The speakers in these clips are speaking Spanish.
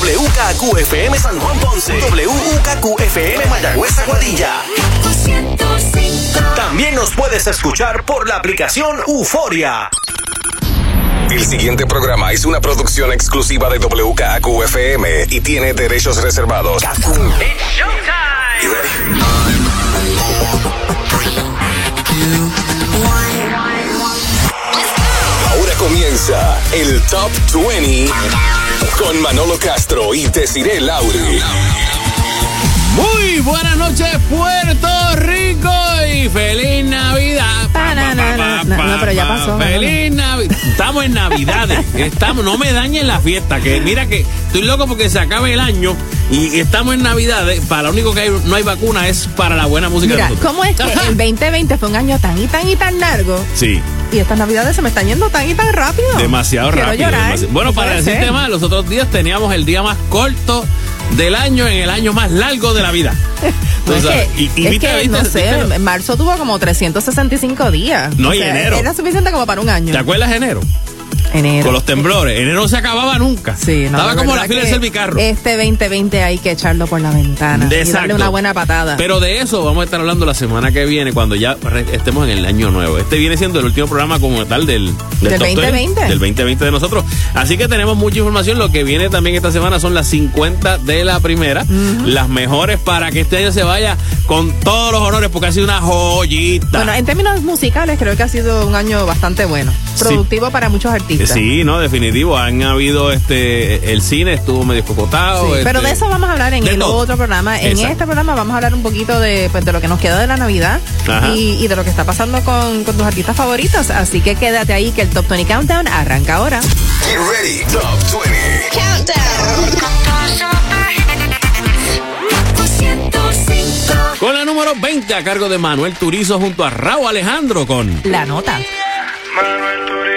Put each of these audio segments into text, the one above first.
WKQFM San Juan Ponce, WKQFM Mayagüez Aguadilla. También nos puedes escuchar por la aplicación Euforia. El siguiente programa es una producción exclusiva de WKQFM y tiene derechos reservados. Ahora comienza el Top 20 con Manolo Castro y Desiree Lauri. Muy buenas noches, Puerto Rico y feliz Navidad. Pa. No, pero ya pasó. Feliz Navidad. Estamos en Navidades. Estamos, no me dañen la fiesta. Que mira que estoy loco porque se acabe el año y estamos en Navidades. Para lo único que hay, no hay vacuna es para la buena música. Mira, de. ¿cómo es que el 2020 fue un año tan y tan y tan largo? Sí. Y estas navidades se me están yendo tan y tan rápido. Demasiado Quiero rápido. Bueno, No para decirte ser. más, los otros días teníamos el día más corto del año en el año más largo de la vida. Tú No, es que, y- y es viste- que, viste- no sé, en marzo tuvo como 365 días. No, O y sea, enero. Era suficiente como para un año. ¿Te acuerdas de enero? Enero. Con los temblores. Enero no se acababa nunca. Sí, no, Estaba como la fila del servicarro. Este 2020 hay que echarlo por la ventana. Y Exacto. darle una buena patada. Pero de eso vamos a estar hablando la semana que viene, cuando ya estemos en el año nuevo. Este viene siendo el último programa como tal del, Del Top 20, 2020. Del 2020 de nosotros. Así que tenemos mucha información. Lo que viene también esta semana son las 50 de la primera. Las mejores para que este año se vaya con todos los honores, porque ha sido una joyita. Bueno, en términos musicales creo que ha sido un año bastante bueno. Sí. Productivo para muchos artistas. Sí, no, definitivo. Han habido este. El cine estuvo medio cocotado. Sí, pero este, de eso vamos a hablar en el todo. otro programa. En Exacto. este programa vamos a hablar un poquito de, pues, de lo que nos queda de la Navidad y, y de lo que está pasando con, con tus artistas favoritos. Así que quédate ahí que el Top 20 Countdown arranca ahora. Get ready, Top 20. Con la número 20 a cargo de Manuel Turizo junto a Raúl Alejandro con La nota.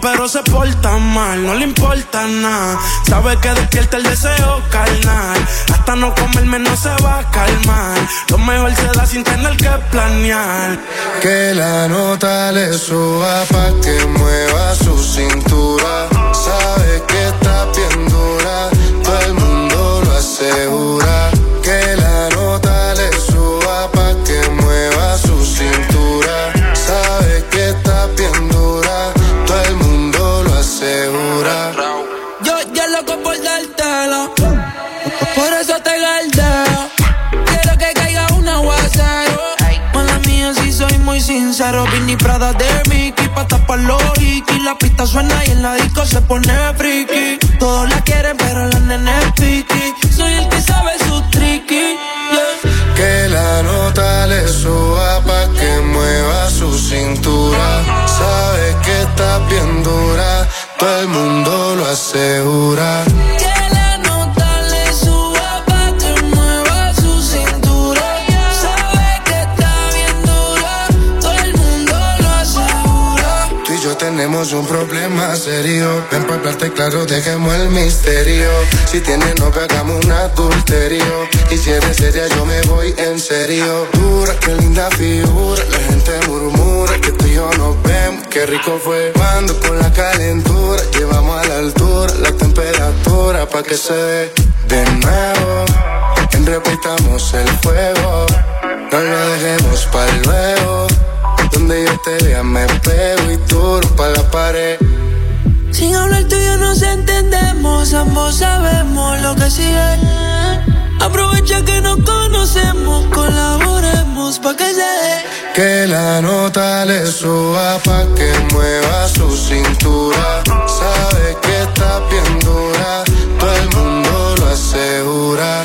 Pero se porta mal, no le importa nada. Sabe que despierta el deseo carnal. Hasta no comerme no se va a calmar. Lo mejor se da sin tener que planear. Que la nota le suba pa' que suena y en la disco se pone friki. Todos la quieren, un problema serio. Ven para hablarte claro, dejemos el misterio. Si tienes novia, hagamos un adulterio. Y si eres seria, yo me voy en serio. Dura, qué linda figura. La gente murmura que tú y yo nos vemos. Qué rico fue cuando con la calentura llevamos a la altura la temperatura pa' que se dé de nuevo. En repitamos el fuego. No lo dejemos para luego. Donde yo te vea me pego y tú pa' la pared entendemos, ambos sabemos lo que sigue. Aprovecha que nos conocemos, colaboremos pa' que se dé. Que la nota le suba pa' que mueva su cintura. Sabe que está bien dura, todo el mundo lo asegura.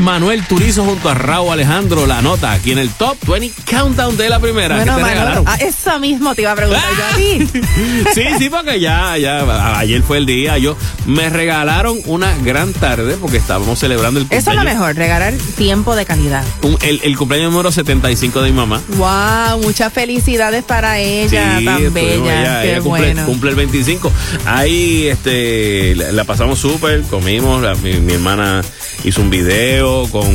Manuel Turizo junto a Raúl Alejandro, la nota aquí en el Top 20 Countdown de la primera. Bueno, te Manolo, ah, eso mismo te iba a preguntar yo sí, sí, porque ya, ya, ayer fue el día. Yo me regalaron una gran tarde porque estábamos celebrando el cumpleaños. Eso es lo mejor, regalar tiempo de calidad. El, cumpleaños número 75 de mi mamá. ¡Wow! Muchas felicidades para ella, sí, tan bella. Qué cumple, bueno. cumple el 25. Ahí este, la, pasamos súper, comimos, mi hermana hizo un video con,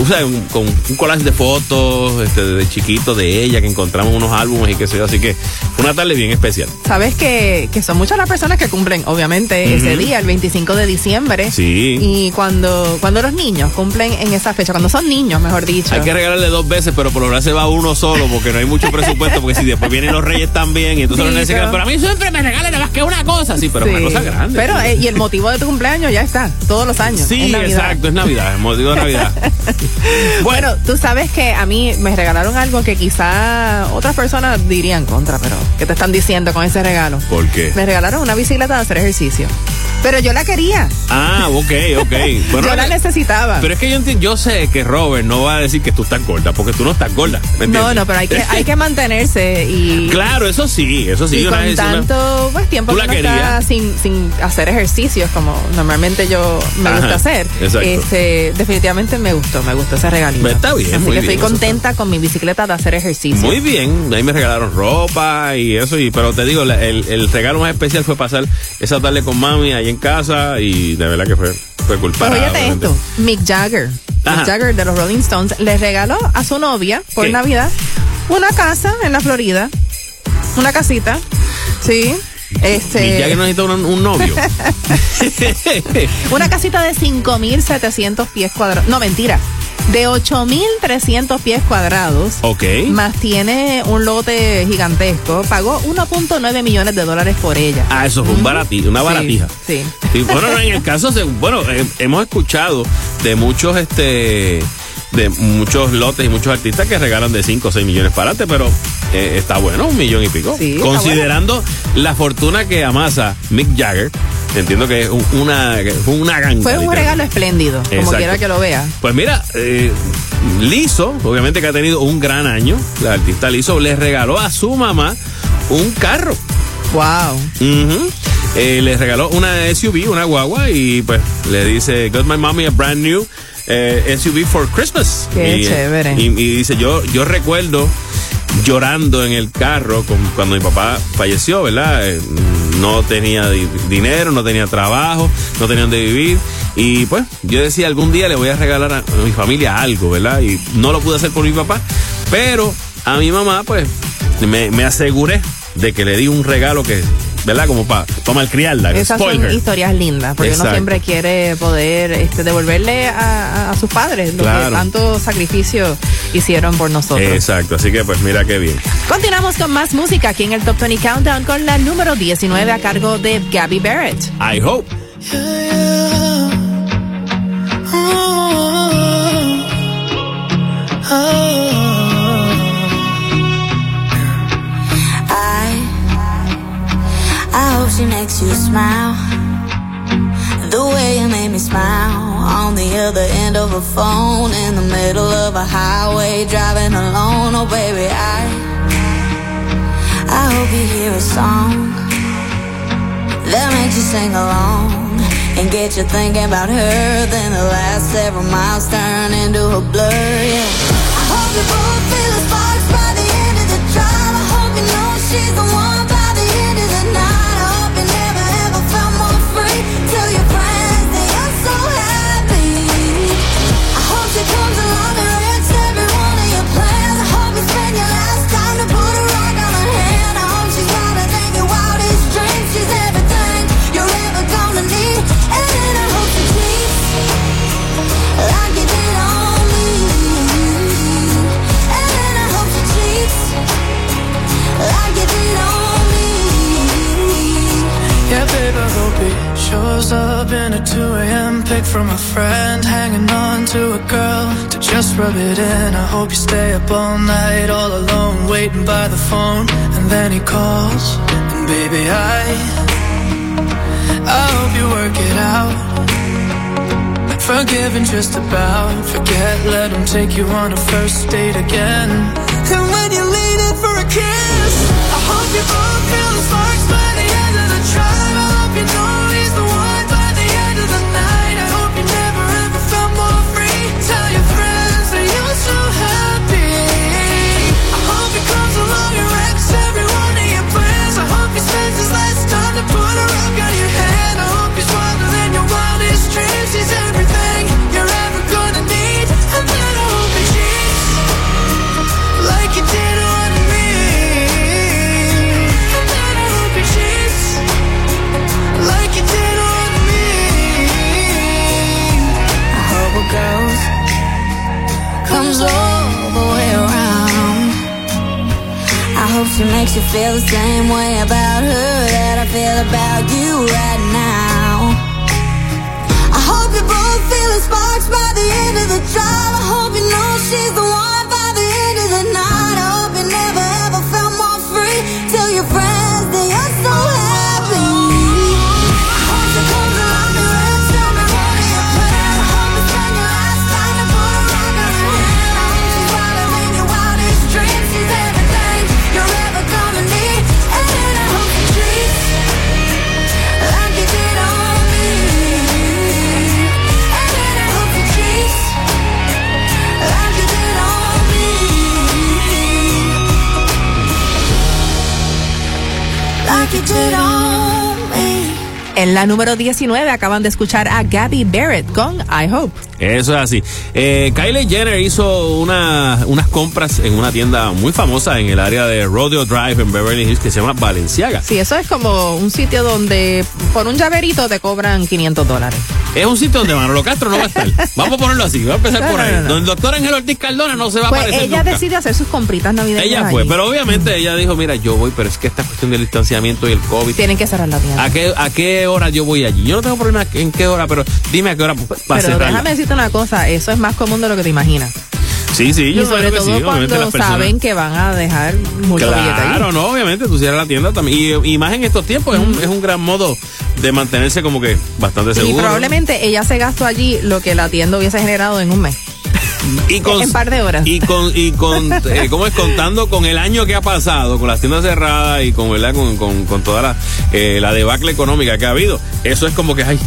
o sea, un, con un collage de fotos este, de chiquito de ella, que encontramos unos álbumes y qué sé yo, así que fue una tarde bien especial. Sabes que, que son muchas las personas que cumplen, obviamente, ese día, el 25 de diciembre. Sí. Y cuando, cuando los niños cumplen en esa fecha, cuando son niños, mejor dicho. Hay que regalarle dos veces, pero por lo general se va uno solo porque no hay mucho presupuesto, porque si después vienen los reyes también, y entonces Sí, los quedan, pero- a mí siempre me regalan nada más que una cosa, sí, pero Sí. una cosa grande. Pero, eh, y el motivo de tu cumpleaños ya está, todos los años. Sí, exacto, es Navidad, de Navidad. Bueno, tú sabes que a mí me regalaron algo que quizá otras personas dirían contra, pero ¿qué te están diciendo con ese regalo? ¿Por qué? Me regalaron una bicicleta de hacer ejercicio. Pero yo la quería. Ah, ok, ok. Bueno, yo la necesitaba. Pero es que yo entiendo, yo sé que Robert no va a decir que tú estás gorda, porque tú no estás gorda. ¿me no, no, pero hay que, hay que mantenerse y. Claro, eso sí, eso sí. y con vez- una- tanto pues, tiempo ¿Tú que querías? sin, sin hacer ejercicios como normalmente yo me Ajá, gusta hacer, exacto. este, definitivamente me gustó, me gustó ese regalito. Pues está bien, Así muy que bien, estoy contenta con mi bicicleta de hacer ejercicio. Muy bien, ahí me regalaron ropa y eso, y pero te digo, la- el, el regalo más especial fue pasar esa tarde con mami ahí en casa y de verdad que fue, fue Pues culpable. óyete esto, Mick Jagger, Ajá. Mick Jagger de los Rolling Stones, le regaló a su novia por ¿Qué? Navidad una casa en la Florida, una casita, sí, este, ya que no necesita un, un novio. una casita de 5.700 pies cuadrados, no mentira, de 8.300 pies cuadrados. ok. Más tiene un lote gigantesco. Pagó 1.9 millones de dólares por ella. Ah, eso fue un baratí, una Sí, baratija. sí. Sí, bueno, no, en el caso, de- bueno, eh, hemos escuchado de muchos, este, de muchos lotes y muchos artistas que regalan de 5 o 6 millones para adelante, pero eh, está bueno, un millón y pico. Sí, Considerando la fortuna que amasa Mick Jagger, entiendo que es un- una, una ganga. Fue un regalo espléndido, como quiera que lo vea. Pues mira, eh, Lizo, obviamente que ha tenido un gran año, la artista Lizo le regaló a su mamá un carro. Wow. Ujú. Eh, le regaló una SUV, una guagua, y pues le dice, got my mommy a brand new eh, SUV for Christmas. Qué y, eh, chévere. Y, y dice, yo, yo recuerdo llorando en el carro con- cuando mi papá falleció, ¿verdad? Eh, no tenía di- dinero, no tenía trabajo, no tenía donde vivir. Y pues yo decía, algún día le voy a regalar a, a mi familia algo, ¿verdad? Y no lo pude hacer por mi papá, pero a mi mamá pues me, me aseguré de que le di un regalo que, ¿verdad? Como para malcriarla. Esas son historias lindas, porque Exacto. uno siempre quiere poder este, devolverle a, sus padres lo Claro. que tanto sacrificio hicieron por nosotros. Exacto, así que pues mira qué bien. Continuamos con más música aquí en el Top 20 Countdown con la número 19 a cargo de Gabby Barrett. I hope. I I hope she makes you smile. The way you made me smile on the other end of a phone in the middle of a highway driving alone. Oh baby, I I hope you hear a song that makes you sing along and get you thinking about her. Then the last several miles turn into a blur. Yeah. I hope you both feel the sparks by the end of the drive. I hope you know she's the one Shows up in a 2 a.m. pic from a friend, hanging on to a girl to just rub it in. I hope you stay up all night, all alone, waiting by the phone. And then he calls, and baby, I, I hope you work it out. Forgiven just about, forget, let him take you on a first date again. And when you're leaning for a kiss, I hope you both feel. She makes you feel the same way about her feel about you right now. I hope you both feel sparks by the end of the drive. I hope you know she's the one En la número 19 acaban de escuchar a Gabby Barrett con I Hope. Eso es así. Eh, Kylie Jenner hizo una, unas compras en una tienda muy famosa en el área de Rodeo Drive en Beverly Hills que se llama Balenciaga. Sí, eso es como un sitio donde por un llaverito te cobran 500 dólares. Es un sitio donde Manolo Castro no va a estar. Vamos a ponerlo así, vamos a empezar por ahí. Donde el doctor Ángel Ortiz Cardona no se va a Pues aparecer ella nunca. decide hacer sus compritas navideñas. Ella fue, pero obviamente ella dijo, mira, yo voy, pero es que esta cuestión del distanciamiento y el COVID. Tienen que cerrar la tienda. ¿A qué, ¿A qué hora yo voy allí? Yo no tengo problema en qué hora, pero dime a qué hora para Pero cerrarla. déjame decirte una cosa, eso es más común de lo que te imaginas. Sí, sí, yo y sobre creo que todo sí, cuando las personas- saben que van a dejar mucho billete ahí. Claro, no, obviamente tú cierras la tienda también. Y, y más en estos tiempos, es, un, es un gran modo de mantenerse como que bastante Y seguro. probablemente ella se gastó allí lo que la tienda hubiese generado en un mes. y con, en par de horas. Y con, y con eh, ¿cómo es? Contando con el año que ha pasado, con las tiendas cerradas y con, ¿verdad? Con, con, con toda la, eh, la debacle económica que ha habido. Eso es como que, ay,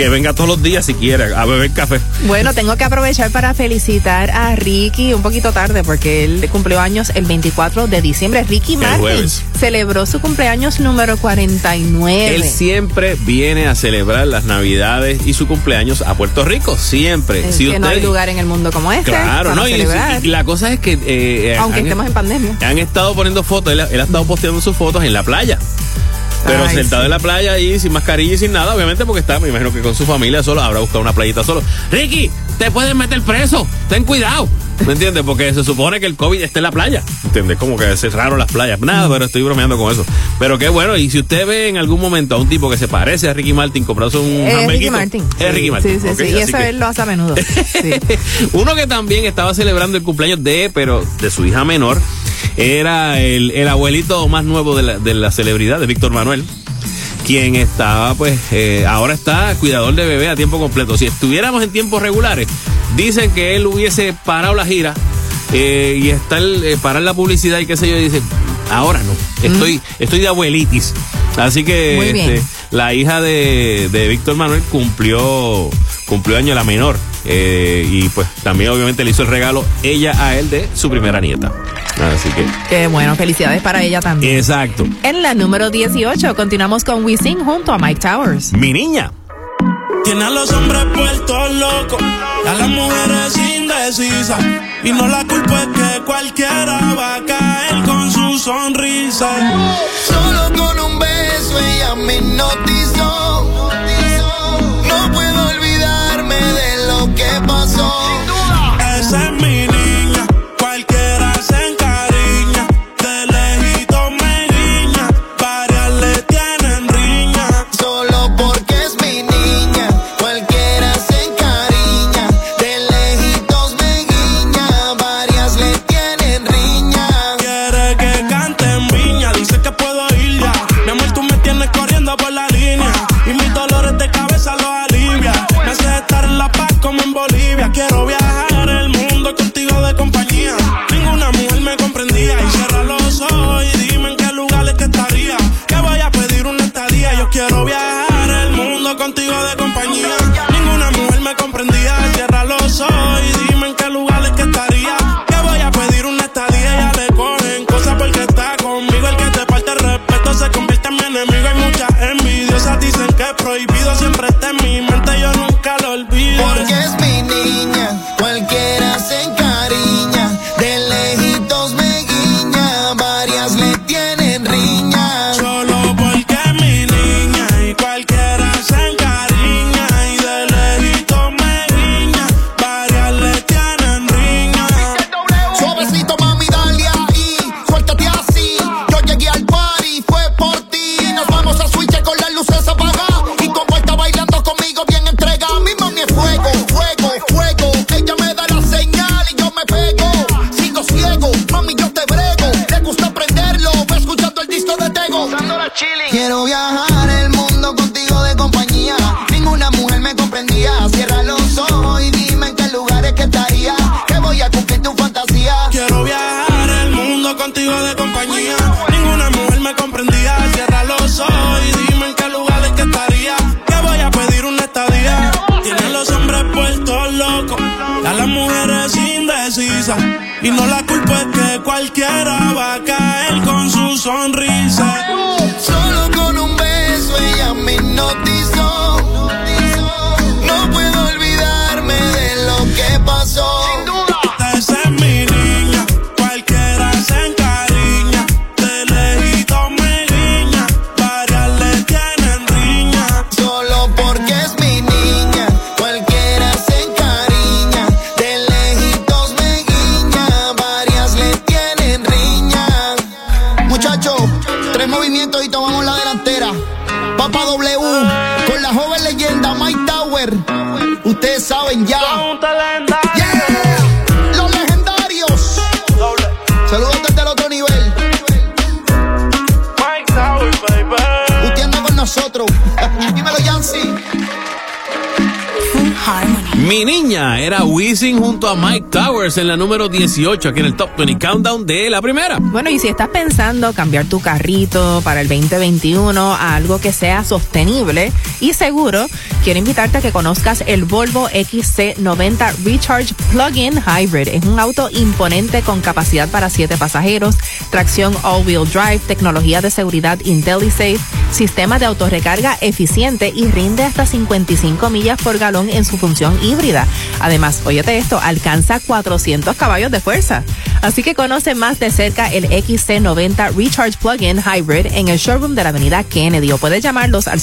que venga todos los días si quiere a beber café. Bueno, tengo que aprovechar para felicitar a Ricky un poquito tarde porque él cumplió años el 24 de diciembre. Ricky Martin celebró su cumpleaños número 49. Él siempre viene a celebrar las navidades y su cumpleaños a Puerto Rico, siempre. Es si que no hay lugar en el mundo como este. Claro, no, y, y la cosa es que eh, Aunque han- estemos en pandemia. Han estado poniendo fotos, él, él ha estado posteando sus fotos en la playa. Pero Ay, sentado sí. en la playa ahí, sin mascarilla y sin nada, obviamente porque está, me imagino que con su familia solo, habrá buscado una playita solo. Ricky, te pueden meter preso, ten cuidado. ¿Me entiendes? Porque se supone que el COVID está en la playa. ¿Entiendes? Como que cerraron las playas. Nada, pero estoy bromeando con eso. Pero qué bueno, y si usted ve en algún momento a un tipo que se parece a Ricky Martin comprándose un Es Ricky Martin. Es Ricky Martin. Sí, sí, sí. Y eso que- él lo hace a menudo. Sí. uno que también estaba celebrando el cumpleaños de, pero de su hija menor, era el, el abuelito más nuevo de la, de la celebridad, de Víctor Manuel, quien estaba, pues, eh, ahora está cuidador de bebé a tiempo completo. Si estuviéramos en tiempos regulares, dicen que él hubiese parado la gira eh, y estar, eh, parar la publicidad y qué sé yo, y dice, ahora no, estoy, estoy de abuelitis. Así que este, la hija de, de Víctor Manuel cumplió, cumplió año la menor. Eh, y pues también obviamente le hizo el regalo ella a él de su primera nieta. Así que, Qué bueno, felicidades para ella también. exacto. En la número 18 continuamos con Wisin junto a Mike Towers. Mi niña. Tiene a los hombres puestos locos, y a las mujeres indecisas. Y no la culpa es que cualquiera va a caer con su sonrisa. Solo con un beso ella me hipnotizó. Y no la culpa es que cualquiera Mi niña era Wisin junto a Mike Towers en la número 18 aquí en el Top 20 Countdown de la primera. Bueno, y si estás pensando cambiar tu carrito para el 2021 a algo que sea sostenible y seguro, quiero invitarte a que conozcas el Volvo XC90 Recharge Plug-in Hybrid. Es un auto imponente con capacidad para 7 pasajeros, tracción all-wheel drive, tecnología de seguridad IntelliSafe, sistema de autorrecarga eficiente y rinde hasta 55 millas por galón en su función híbrida. Además, óyete esto, alcanza 400 caballos de fuerza. Así que conoce más de cerca el XC90 Recharge Plug-in Hybrid en el showroom de la avenida Kennedy o puedes llamarlos al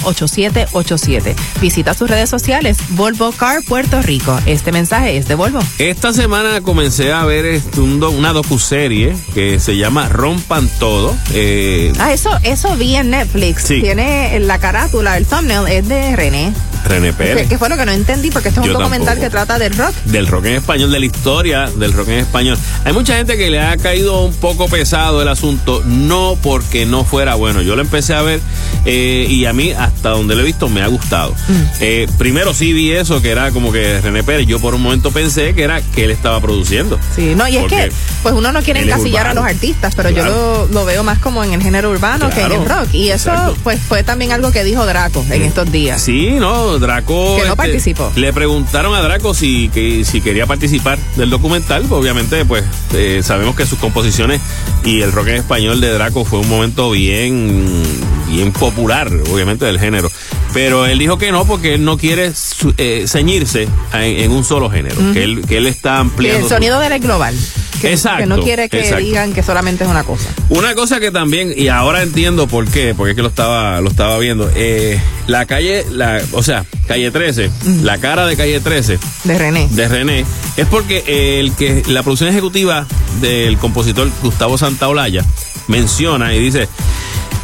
787-244-8787. Visita sus redes sociales Volvo Car Puerto Rico. Este mensaje es de Volvo. Esta semana comencé a ver este, una docuserie que se llama Rompan Todo. Eh, Ah, eso, eso vi en Netflix. Sí. Tiene la carátula, el thumbnail es de René. René Pérez. que fue lo que no entendí porque este es un documental tampoco. que trata del rock. Del rock en español, de la historia del rock en español. Hay mucha gente que le ha caído un poco pesado el asunto, no porque no fuera bueno. Yo lo empecé a ver eh, y a mí, hasta donde lo he visto, me ha gustado. Mm. Eh, primero sí vi eso, que era como que René Pérez. Yo por un momento pensé que era que él estaba produciendo. Sí, no, y es que pues uno no quiere encasillar a los artistas, pero yo lo, lo veo más como en el género urbano que en el rock. Y eso exacto. pues fue también algo que dijo Draco en estos días. Sí, no, Draco. este, Que no participó. Le preguntaron a Draco si, que, si quería participar del documental. Obviamente, pues eh, sabemos que sus composiciones y el rock en español de Draco fue un momento bien, bien popular, obviamente, del género. Pero él dijo que no, porque él no quiere su- eh, ceñirse en, en un solo género. que, él, que él está Que ampliando. el su- sonido de él es global. Que, Exacto, que no quiere que exacto. digan que solamente es una cosa. Una cosa que también, y ahora entiendo por qué, porque es que lo estaba, lo estaba viendo, eh, la calle, la, o sea, calle 13, la cara de calle 13 De René. de René, es porque el que la producción ejecutiva del compositor Gustavo Santaolalla menciona y dice,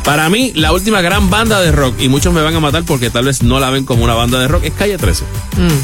para mí la última gran banda de rock, y muchos me van a matar porque tal vez no la ven como una banda de rock, es Calle 13.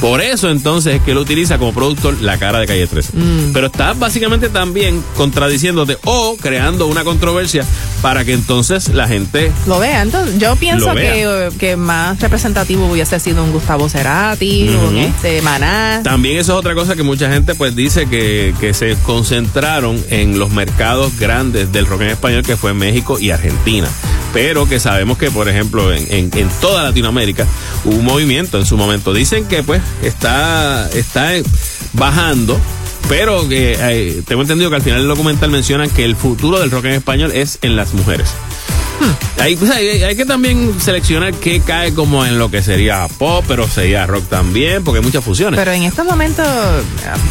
Por eso entonces es que él utiliza como productor la cara de Calle 13. Pero está básicamente también contradiciéndote o creando una controversia para que entonces la gente Lo vea. Entonces, yo pienso que, que más representativo hubiese sido un Gustavo Cerati, un este Maná. También eso es otra cosa que mucha gente pues dice que, que se concentraron en los mercados grandes del rock en español que fue México y Argentina. Pero que sabemos que, por ejemplo, en, en- toda Latinoamérica hubo un movimiento en su momento. Dicen que pues está, está eh, bajando. Pero que eh, tengo entendido que al final del documental mencionan que el futuro del rock en español es en las mujeres. Hay, pues, hay- hay que también seleccionar qué cae como en lo que sería pop, pero sería rock también, porque hay muchas fusiones. Pero en estos momentos,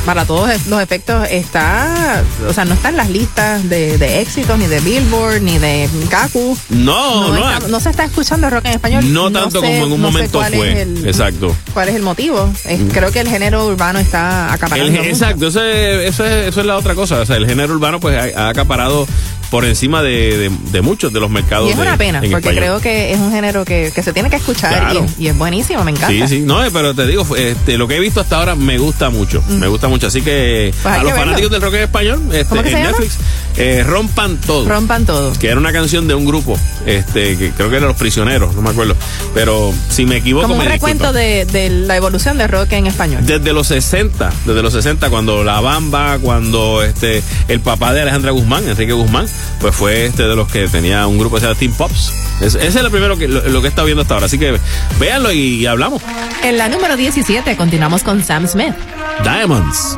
para todos los efectos, está, o sea, no está en las listas de, de éxitos, ni de Billboard, ni de Kaku. No, no, está- no se está escuchando rock en español. No tanto sé- como en un no momento fue. el- Exacto. ¿Cuál es el motivo? Es- creo que el género urbano está acaparando. El- exacto, eso es, eso, es, eso es la otra cosa. O sea, el género urbano pues ha, ha acaparado por encima de, de- de muchos de los mercados. Y es de- una pena, en porque español. creo que es un género que, que se tiene que escuchar Claro. y, y es buenísimo, me encanta. Sí, sí, no, eh, pero te digo, este, lo que he visto hasta ahora me gusta mucho, me gusta mucho, así que Pues a los fanáticos del rock en español, este, ¿Cómo que en se llama? Eh, Rompan Todo. Rompan todo. Que era una canción de un grupo, este, que creo que eran Los Prisioneros, no me acuerdo. Pero si me equivoco, Como un me recuento de, de la evolución de rock en español. Desde los 60, desde los 60, cuando La Bamba, cuando este el papá de Alejandra Guzmán, Enrique Guzmán, pues fue este de los que tenía un grupo que se llama Team Pops. Es- ese es lo primero que lo, lo que he estado viendo hasta ahora. Así que véanlo y, hablamos. En la número 17 continuamos con Sam Smith. Diamonds.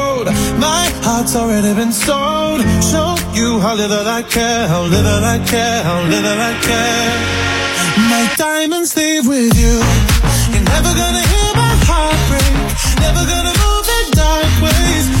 My heart's already been sold. Show you how little I care, how little I care, how little I care. My diamonds leave with you. You're never gonna hear my heart break. Never gonna move in dark ways.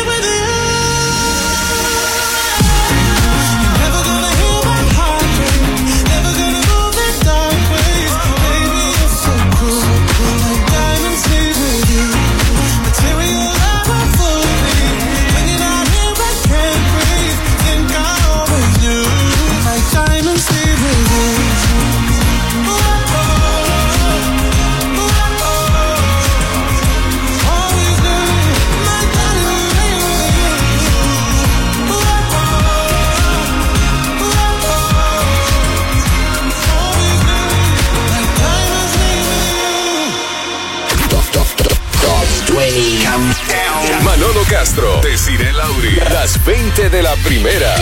Manolo Castro, Desiree Lauri, las 20 de la primera.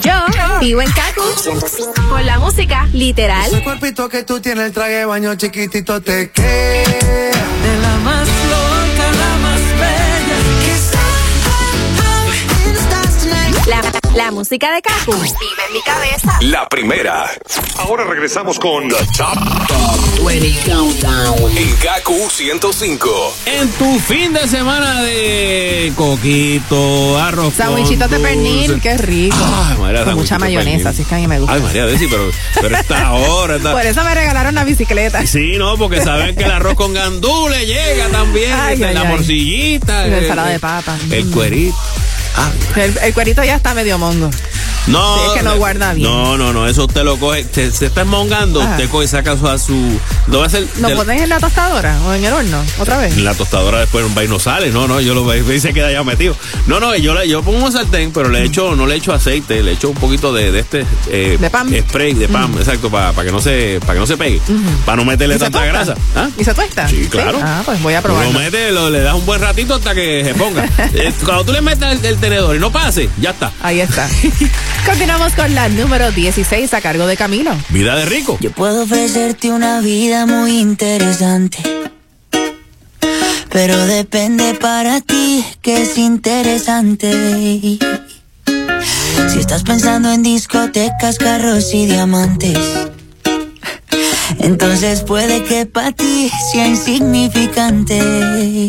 Yo vivo en Kaku. Con la música, literal. Ese cuerpito que tú tienes, el traje de baño chiquitito te queda. La, la música de Kaku. Vive en mi cabeza. La primera. Ahora regresamos con The Top 20 Countdown. en KQ 105. En tu fin de semana de coquito, arroz. Sandwichitos de pernil, qué rico. Ay, María, Con mucha mayonesa, así es que a mí me gusta. Ay, María, Desi, pero, pero esta ahora. Por eso me regalaron una bicicleta. Sí, no, porque saben que el arroz con gandules llega también. Ay, ay, la ay. morcillita. La el- ensalada de papa. El cuerito. Ah, El, el cuerito ya está medio mongo. No, Sí, es que no guarda bien. No, no, no, eso usted lo coge, se, se está esmongando, Ajá. usted coge y saca a su lo va a hacer ¿Lo pones en la tostadora o en el horno? ¿Otra vez? en la tostadora después un vaino sale, no, no, yo lo veo y se queda ya metido. No, no, yo, yo pongo un sartén, pero le echo, no le echo aceite, le echo un poquito de, de este eh, ¿De pan? spray de pan, exacto, para que no se, para que no se pegue, para no meterle ¿Y se tanta tuesta? grasa. ¿Ah? ¿Y se tuesta? Sí, claro. Ah, pues voy a Tú lo metes, lo- le das un buen ratito hasta que se ponga. Eh, Cuando tú le metas el, el tenedor y no pase, ya está. Ahí está. Continuamos con la número 16 a cargo de Camilo. Vida de rico. Yo puedo ofrecerte una vida muy interesante. Pero depende para ti que es interesante. Si estás pensando en discotecas, carros y diamantes. Entonces puede que para ti sea insignificante.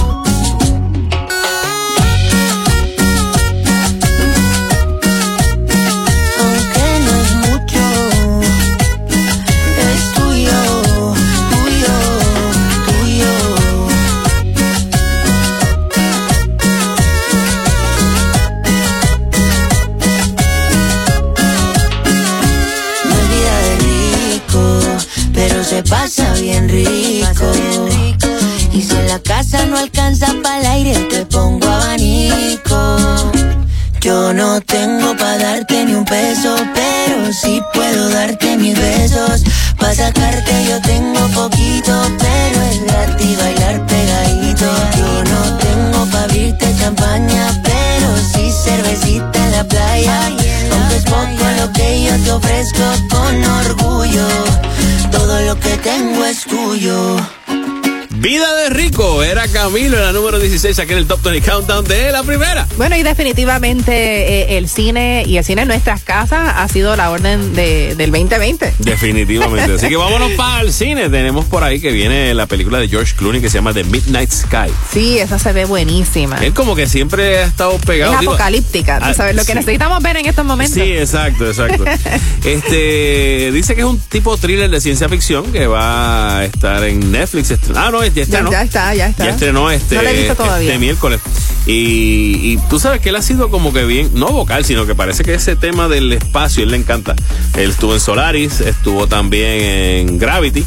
Camilo en la número 16 aquí en el Top 20 Countdown de la primera. Bueno, y definitivamente eh, el cine y el cine en nuestras casas ha sido la orden de, del 2020. Definitivamente. Así que vámonos para el cine. Tenemos por ahí que viene la película de George Clooney que se llama The Midnight Sky. Sí, esa se ve buenísima. Él como que siempre ha estado pegado. Es digo, apocalíptica, tú sabes lo que necesitamos ver en estos momentos. Sí, exacto, exacto. este dice que es un tipo thriller de ciencia ficción que va a estar en Netflix. Ah, no, ya ya, estrenó. ya está, ya está. Ya estrenó este, No la he visto todavía. este miércoles. Y, y tú sabes que él ha sido como que bien, no vocal, sino que parece que ese tema del espacio, él le encanta. Él estuvo en Solaris, estuvo también en Gravity,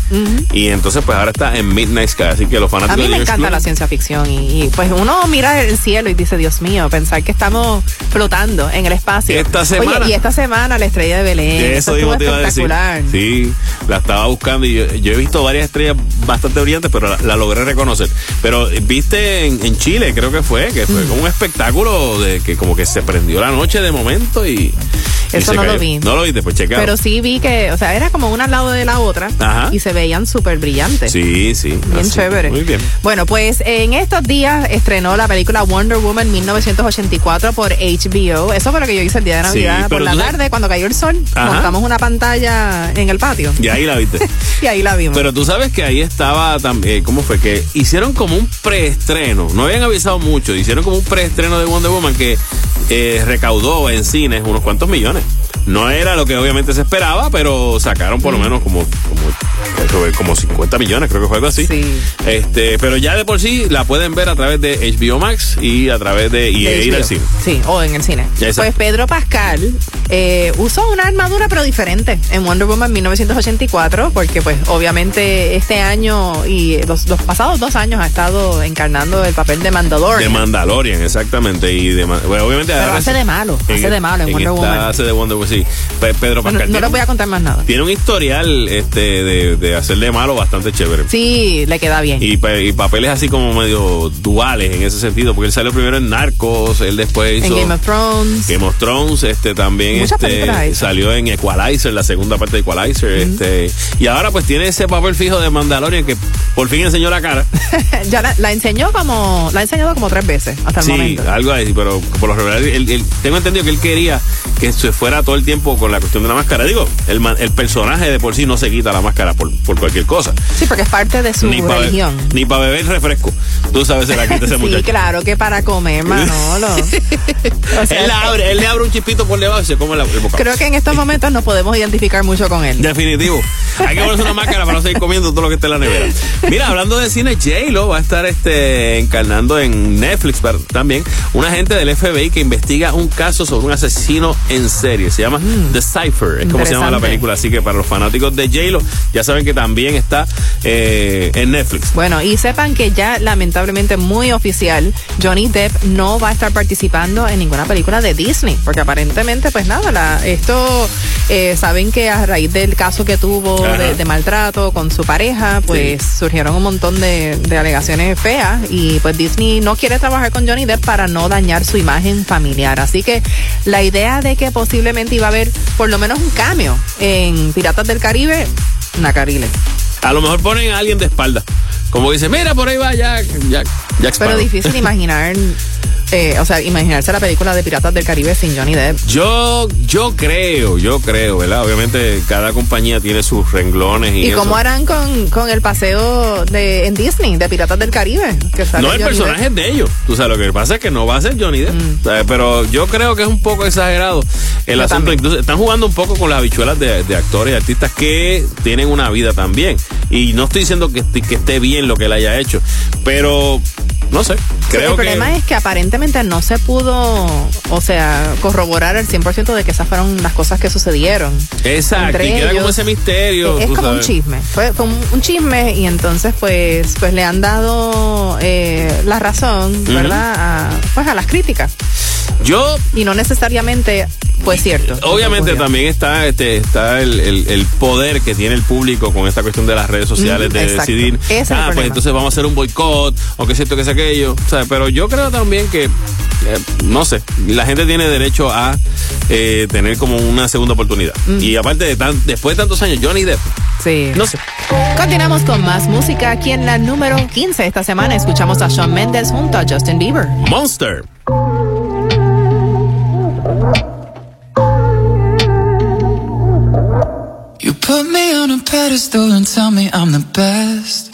y entonces pues ahora está en Midnight Sky. Así que los fanáticos A mí me encanta la ciencia ficción y, y, pues uno mira el cielo y dice, Dios mío, pensar que estamos flotando en el espacio. Esta semana- Oye, y esta semana la estrella de Belén. De eso estuvo decir. espectacular. Sí, la estaba buscando y yo, yo he visto varias estrellas bastante brillantes, pero la, la logré reconocer. Pero eh, viste en, en Chile, creo que fue, que fue un espectáculo de que como que se prendió la noche de momento Y Eso no lo vi. No lo viste, pues checa. Pero sí vi que, o sea, era como una al lado de la otra Ajá. y se veían súper brillantes. Sí, sí. Bien así. chévere. Muy bien. Bueno, pues en estos días estrenó la película Wonder Woman 1984 por HBO. Eso fue lo que yo hice el día de Sí, Navidad por la sabes- tarde, cuando cayó el sol. Ajá. Montamos una pantalla en el patio. Y ahí la viste. Y ahí la vimos. Pero tú sabes que ahí estaba también, ¿cómo fue? Que hicieron como un preestreno, no habían avisado mucho, hicieron como un preestreno de Wonder Woman que eh, recaudó en cines unos cuantos millones. No era lo que obviamente se esperaba, pero sacaron por lo menos como, como, como 50 millones, creo que fue algo así. Este, pero ya de por sí la pueden ver a través de HBO Max y a través de, y De ir al cine. Sí, o en el cine. Pues Pedro Pascal eh, usó una armadura pero diferente en Wonder Woman 1984 porque pues obviamente este año y los, los pasados dos años ha estado encarnando el papel de De Mandalorian. Mandalorian, exactamente. Y de, bueno, obviamente pero hace sí- de malo, hace de malo en, Wonder Woman. hace de Wonder Woman, sí. Pe- Pedro Pascal no tiene, les voy a contar más nada. tiene un historial este, de, de hacerle malo bastante chévere. Sí, le queda bien. Y, pa- y papeles así como medio duales en ese sentido, porque él salió primero en Narcos, él después en Game of Thrones. Game of Thrones, este también este, salió en Equalizer, la segunda parte de Equalizer, este y ahora pues tiene ese papel fijo de Mandalorian que por fin enseñó la cara. ya la, la enseñó como, la ha enseñado como tres veces hasta el sí, momento. algo así, pero por lo regular él- él- tengo entendido que él quería que se fuera todo el tiempo con la cuestión de la máscara. Digo, el, el personaje de por sí no se quita la máscara por, por cualquier cosa. Sí, porque es parte de su Ni religión. ni para beber refresco. Tú sabes, la quita ese Sí, muchacho. claro que para comer, Manolo. O sea, él, la abre, él le abre un chispito por debajo y se come la, el bocado. Creo que en estos momentos nos podemos identificar mucho con él. Definitivo. Hay que ponerse una máscara para no seguir comiendo todo lo que esté en la nevera. Mira, hablando de cine, J-Lo va a estar este, encarnando en Netflix también un agente del FBI que investiga un caso sobre un asesino en serie. Se llama The Cipher, es como se llama la Mm. Película. Así que para los fanáticos de J-Lo, ya saben que también está eh, en Netflix. Bueno, y sepan que ya lamentablemente muy oficial, Johnny Depp no va a estar participando en ninguna película de Disney, porque aparentemente, pues nada, la- esto eh, saben que a raíz del caso que tuvo de maltrato con su pareja, pues surgieron un montón de, de alegaciones feas y pues Disney no quiere trabajar con Johnny Depp para no dañar su imagen familiar. Así que la idea de que posiblemente iba a haber por lo menos un cambio en Piratas del Caribe, Nacarile. A lo mejor ponen a alguien de espalda. Como dice, mira, por ahí va Jack, Jack, Jack Pero difícil imaginar, eh, o sea, imaginarse la película de Piratas del Caribe sin Johnny Depp. Yo, yo creo, yo creo, ¿verdad? Obviamente cada compañía tiene sus renglones y, ¿Y, eso. cómo harán con, con el paseo de en Disney de Piratas del Caribe? Que sale No, el Johnny personaje Depp? de ellos. Tú sabes, lo que pasa es que no va a ser Johnny Depp. Mm. Pero yo creo que es un poco exagerado el Yo asunto. también. Incluso están jugando un poco con las habichuelas de, de actores y artistas que tienen una vida también. Y no estoy diciendo que esté bien lo que él haya hecho, pero no sé. Creo el que. problema es que aparentemente no se pudo, o sea, corroborar al 100% de que esas fueron las cosas que sucedieron. Exacto, y queda como ese misterio. Es como un chisme, fue, fue un, chisme y entonces pues pues le han dado eh, la razón. ¿verdad? A, pues a las críticas. Yo Y no necesariamente fue cierto. Obviamente Ocurrió. también está este está el, el- el poder que tiene el público con esta cuestión de las redes sociales Ujú, de exacto. decidir Ese es pues entonces vamos a hacer un boicot o que es esto que es aquello o sea, pero yo creo también que eh, no sé la gente tiene derecho a eh, tener como una segunda oportunidad y aparte de tan, después de tantos años Johnny Depp Sí. no sé Continuamos con más música. Aquí en la número 15 esta semana escuchamos a Shawn Mendes junto a Justin Bieber. Monster You put me on a pedestal and tell me I'm the best.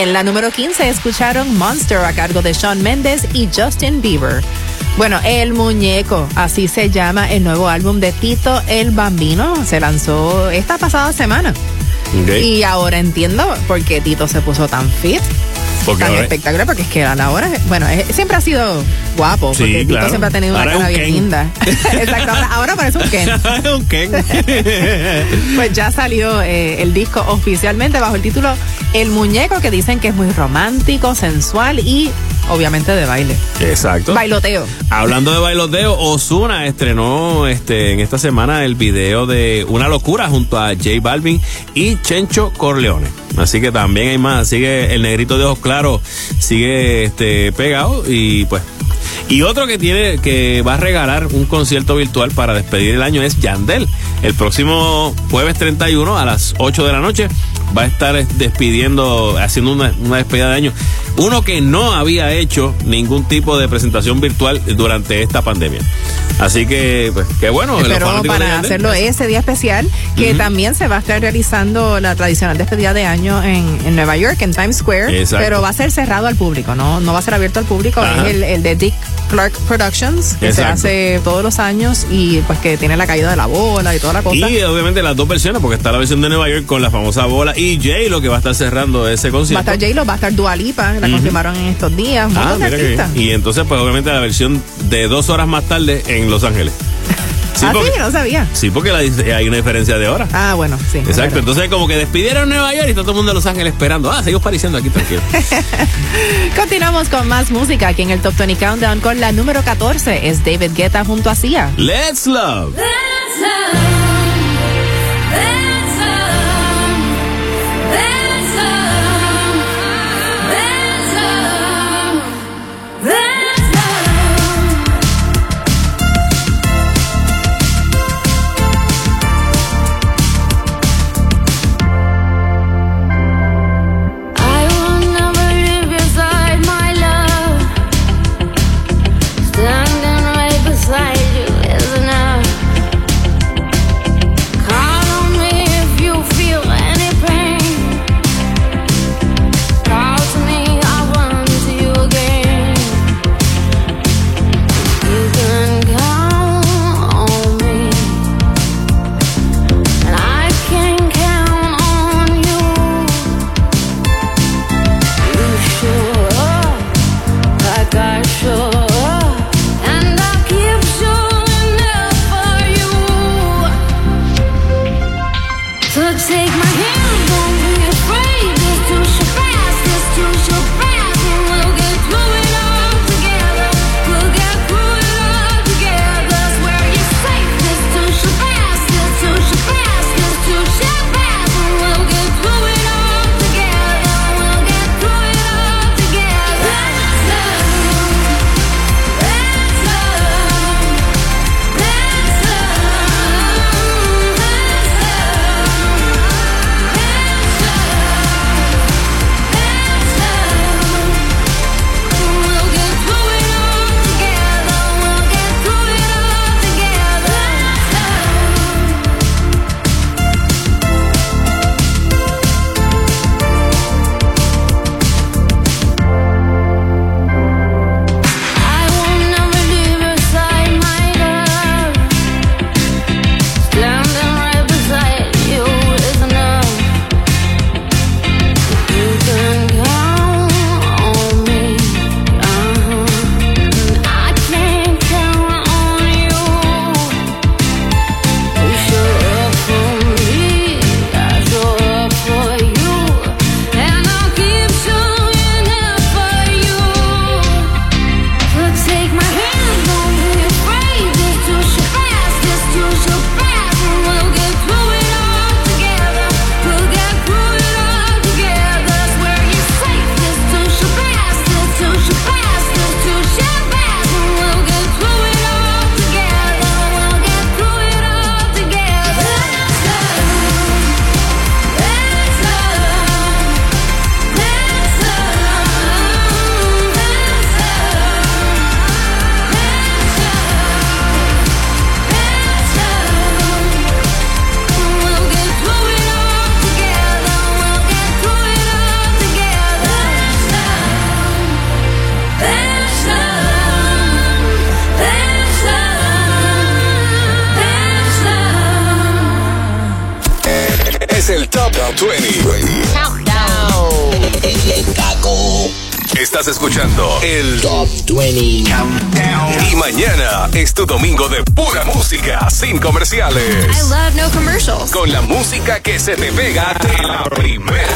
En la número 15 escucharon Monster a cargo de Shawn Mendes y Justin Bieber. Bueno, El Muñeco, así se llama el nuevo álbum de Tito el Bambino. Se lanzó esta pasada semana. Y ahora entiendo por qué Tito se puso tan fit. Porque tan ahora- espectacular, porque es que ahora, bueno, es- siempre ha sido guapo, Sí, porque claro. siempre ha tenido una Ahora cara bien Ken. linda. Exacto, ahora, ahora parece un Ken. un Ken. Pues ya salió eh, el disco oficialmente bajo el título El Muñeco, que dicen que es muy romántico, sensual y obviamente de baile. Exacto. Bailoteo. Hablando de bailoteo, Osuna estrenó este en esta semana el video de Una locura junto a J Balvin y Chencho Corleone. Así que también hay más, sigue el negrito de ojos claros, sigue este pegado y pues y otro que tiene que va a regalar un concierto virtual para despedir el año es Yandel. El próximo jueves 31 a las 8 de la noche va a estar despidiendo, haciendo una, una despedida de año. Uno que no había hecho ningún tipo de presentación virtual durante esta pandemia. Así que, pues, qué bueno. Pero para hacerlo ese día especial, que también se va a estar realizando la tradicional despedida de año en, en Nueva York, en Times Square, Exacto. pero va a ser cerrado al público, no, no va a ser abierto al público, Ajá. es el, el de Dick Clark Productions, que Exacto. se hace todos los años y pues que tiene la caída de la bola y toda la cosa. Y obviamente las dos versiones, porque está la versión de Nueva York con la famosa bola y Jay lo que va a estar cerrando ese Va a concierto. estar J-Lo, va a estar Dua Lipa, la confirmaron en estos días, Ah, mira que bien. Y entonces, pues obviamente la versión de dos horas más tarde en Los Ángeles. Sí, ah, porque, sí, no sabía. sí, porque la- hay una diferencia de hora. Ah, bueno, sí. Exacto, entonces como que despidieron Nueva York y está todo el mundo en Los Ángeles esperando. Ah, seguimos pareciendo aquí tranquilo. Continuamos con más música aquí en el Top 20 Countdown con la número 14. Es David Guetta junto a Sia. Let's love. I comerciales. I love no commercials. Con la música que se te pega de la primera.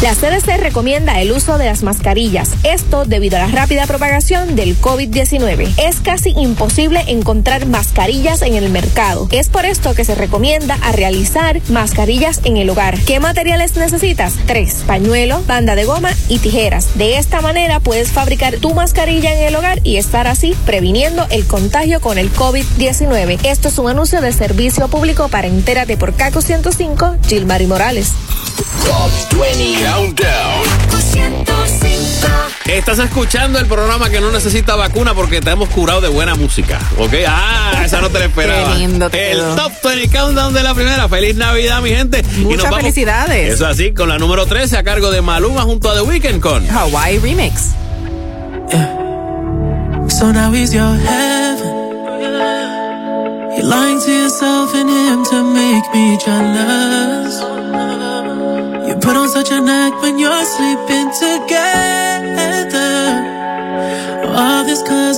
La CDC recomienda el uso de las mascarillas, esto debido a la rápida propagación del COVID-19. Es casi imposible encontrar mascarillas en el mercado. Es por esto que se recomienda a realizar mascarillas en el hogar. ¿Qué materiales necesitas? Tres, pañuelo, banda de goma y tijeras. De esta manera puedes fabricar tu mascarilla en el hogar y estar así previniendo el contagio con el COVID-19. Esto es un anuncio de servicio público para Entérate por Caco 105, Gilmary Morales. Top 20 Countdown. Estás escuchando el programa que no necesita vacuna porque te hemos curado de buena música. ¿Ok? Ah, esa no te la esperaba. Qué lindo te El quedó. Top 20 Countdown de la primera. Feliz Navidad, mi gente. Y nos Muchas vamos- felicidades. Eso así, con la número 13 a cargo de Maluma junto a The Weeknd con Hawaii Remix. So now he's your heaven. You're lying to yourself and him to make me jealous. On such an act when you're sleeping together. All this cause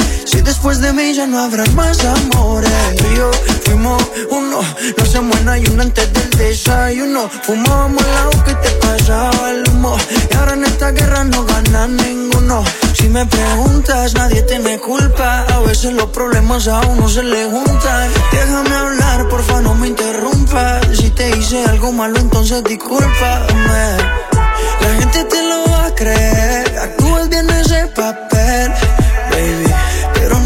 Si después de mí ya no habrá más amores. Y yo fuimos uno, no se muera y uno antes del desayuno. Fumábamos el agua que te pasaba el humo. Y ahora en esta guerra no gana ninguno. Si me preguntas, nadie tiene culpa. A veces los problemas a uno se le juntan. Déjame hablar, porfa, no me interrumpas. Si te hice algo malo, entonces discúlpame. La gente te lo va a creer. Actúas bien ese papel, baby.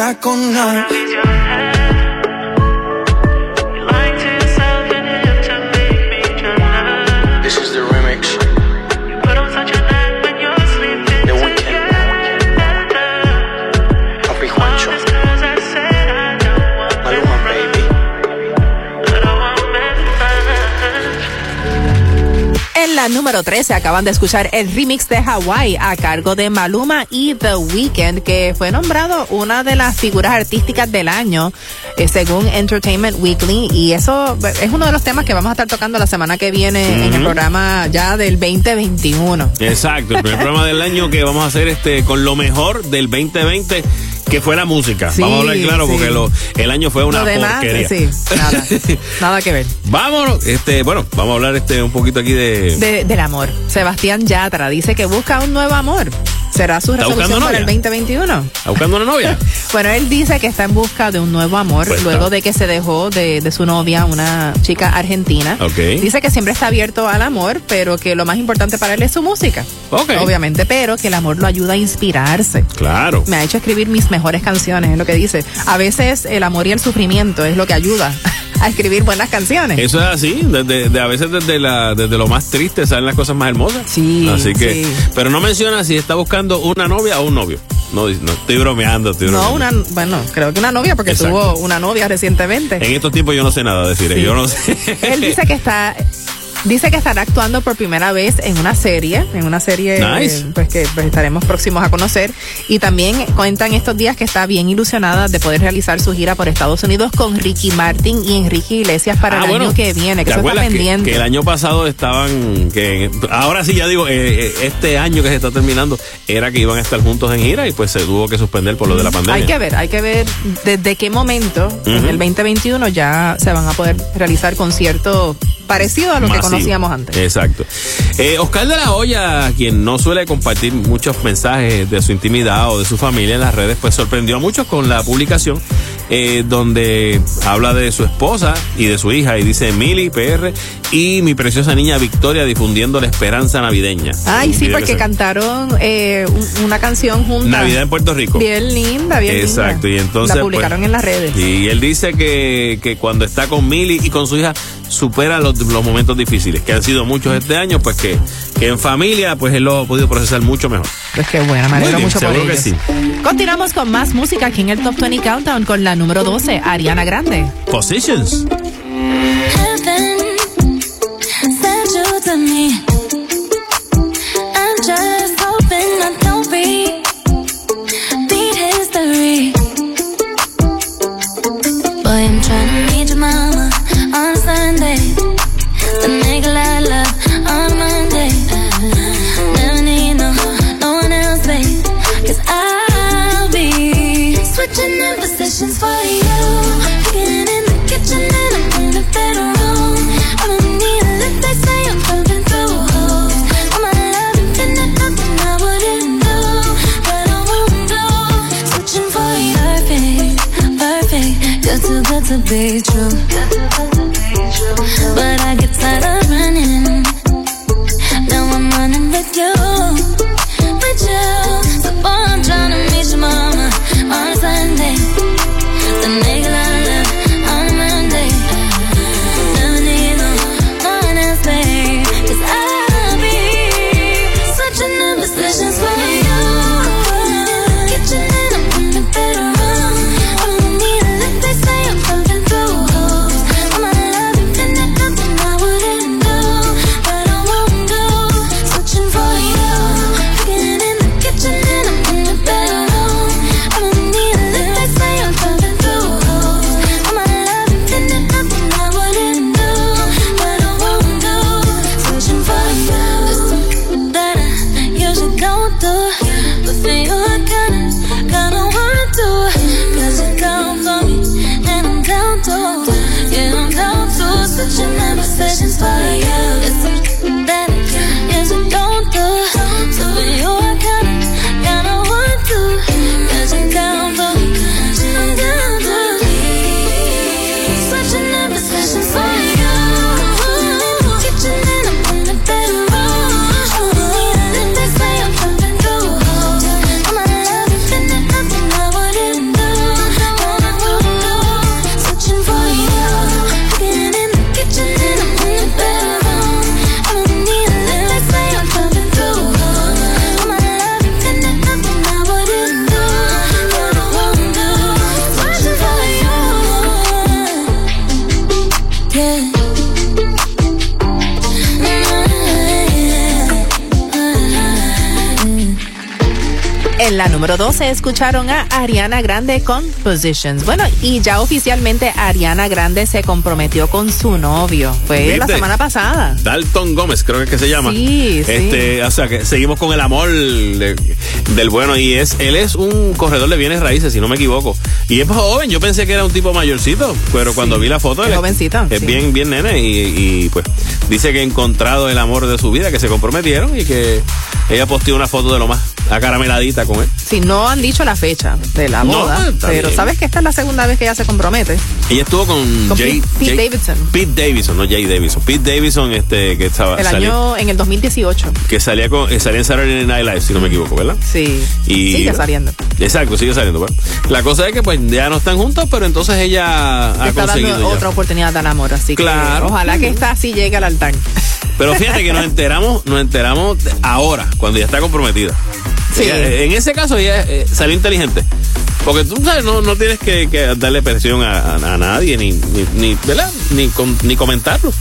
Compra con nada. La número 13 acaban de escuchar el remix de Hawaii a cargo de Maluma y The Weeknd, que fue nombrado una de las figuras artísticas del año, eh, según Entertainment Weekly. Y eso es uno de los temas que vamos a estar tocando la semana que viene en el programa ya del 2021. Exacto, el primer programa del año que vamos a hacer este con lo mejor del 2020 que fue la música. Sí, vamos a hablar claro sí. porque lo, el año fue una Lo demás, porquería. sí, nada, nada que ver. Vámonos, este, bueno, vamos a hablar este un poquito aquí de, De- del amor. Sebastián Yatra dice que busca un nuevo amor. ¿Será su ¿Está resolución para el novia? 2021? ¿Está buscando una novia? Bueno, él dice que está en busca de un nuevo amor Pues luego está. de que se dejó de, de su novia, una chica argentina. Ok. Dice que siempre está abierto al amor, pero que lo más importante para él es su música. Ok. Obviamente, pero que el amor lo ayuda a inspirarse. Claro. Me ha hecho escribir mis mejores canciones, es lo que dice. A veces el amor y el sufrimiento es lo que ayuda a escribir buenas canciones. Eso es así, desde, de- a veces desde, la, desde lo más triste salen las cosas más hermosas. Sí. Así que, sí. pero no menciona si está buscando una novia o un novio. No, no estoy bromeando, estoy No, una, bueno, creo que una novia, porque Exacto. tuvo una novia recientemente. En estos tiempos yo no sé nada decir, Sí. yo no sé. Él dice que está dice que estará actuando por primera vez en una serie, en una serie Nice. eh, pues que pues, estaremos próximos a conocer y también cuenta en estos días que está bien ilusionada de poder realizar su gira por Estados Unidos con Ricky Martin y Enrique Iglesias para Ah, el bueno, año que viene, que ¿te eso está que- pendiente. Que, el año pasado estaban, que ahora sí ya digo, eh, eh, este año que se está terminando era que iban a estar juntos en gira y pues se tuvo que suspender por lo de la pandemia. Hay que ver, hay que ver desde qué momento en el 2021 ya se van a poder realizar conciertos parecidos a lo que conocíamos antes. Exacto. Eh, Oscar de la Hoya, quien no suele compartir muchos mensajes de su intimidad o de su familia en las redes, pues sorprendió a muchos con la publicación eh, donde habla de su esposa y de su hija y dice Mili PR y mi preciosa niña Victoria difundiendo la esperanza navideña. Ay, sí, porque se- cantaron eh, un- una canción junta. Navidad en Puerto Rico. Bien linda, bien Exacto, linda. y entonces. La publicaron pues, en las redes. Y él dice que, que cuando está con Mili y con su hija, supera los, los momentos difíciles, que han sido muchos este año, pues que, que en familia, pues él lo ha podido procesar mucho mejor. Pues qué buena, me alegro mucho por ellos. sí. Continuamos con más música aquí en el Top 20 Countdown con la número 12, Ariana Grande. Positions. days En la número 12 escucharon a Ariana Grande con Positions. Bueno, y ya oficialmente Ariana Grande se comprometió con su novio. Fue la semana pasada. Dalton Gómez, creo que es que se llama. Sí, sí. Este, o sea que seguimos con el amor de- del bueno y es él es un corredor de bienes raíces, si no me equivoco. Y es joven, yo pensé que era un tipo mayorcito, pero cuando vi la foto es jovencito, Es sí. bien bien nene y, y, pues dice que ha encontrado el amor de su vida, que se comprometieron y que ella posteó una foto de lo más acarameladita con él. Si no han dicho la fecha de la boda, pero bien. sabes que esta es la segunda vez que ella se compromete. Ella estuvo con, Con Jay, Pete- Davidson. Pete Davidson, no Jay Davidson. Pete Davidson, este, que estaba El año en el 2018. que salía con, eh, salía en Saturday Night Live, si no me equivoco, ¿verdad? Sí. Y- Sigue saliendo. Exacto, sigue saliendo. pues. La cosa es que pues ya no están juntos, pero entonces ella ha está conseguido dando ya. otra oportunidad al amor, así Claro. que ojalá que esta sí llegue al altar. Pero fíjate que nos enteramos, nos enteramos ahora, cuando ya está comprometida. Sí. Eh, en ese caso ella eh, salió inteligente. Porque tú sabes, no, no tienes que, que darle presión a, a- a nadie, ni, ni, ni, ¿verdad? Ni, com- ni comentarlo.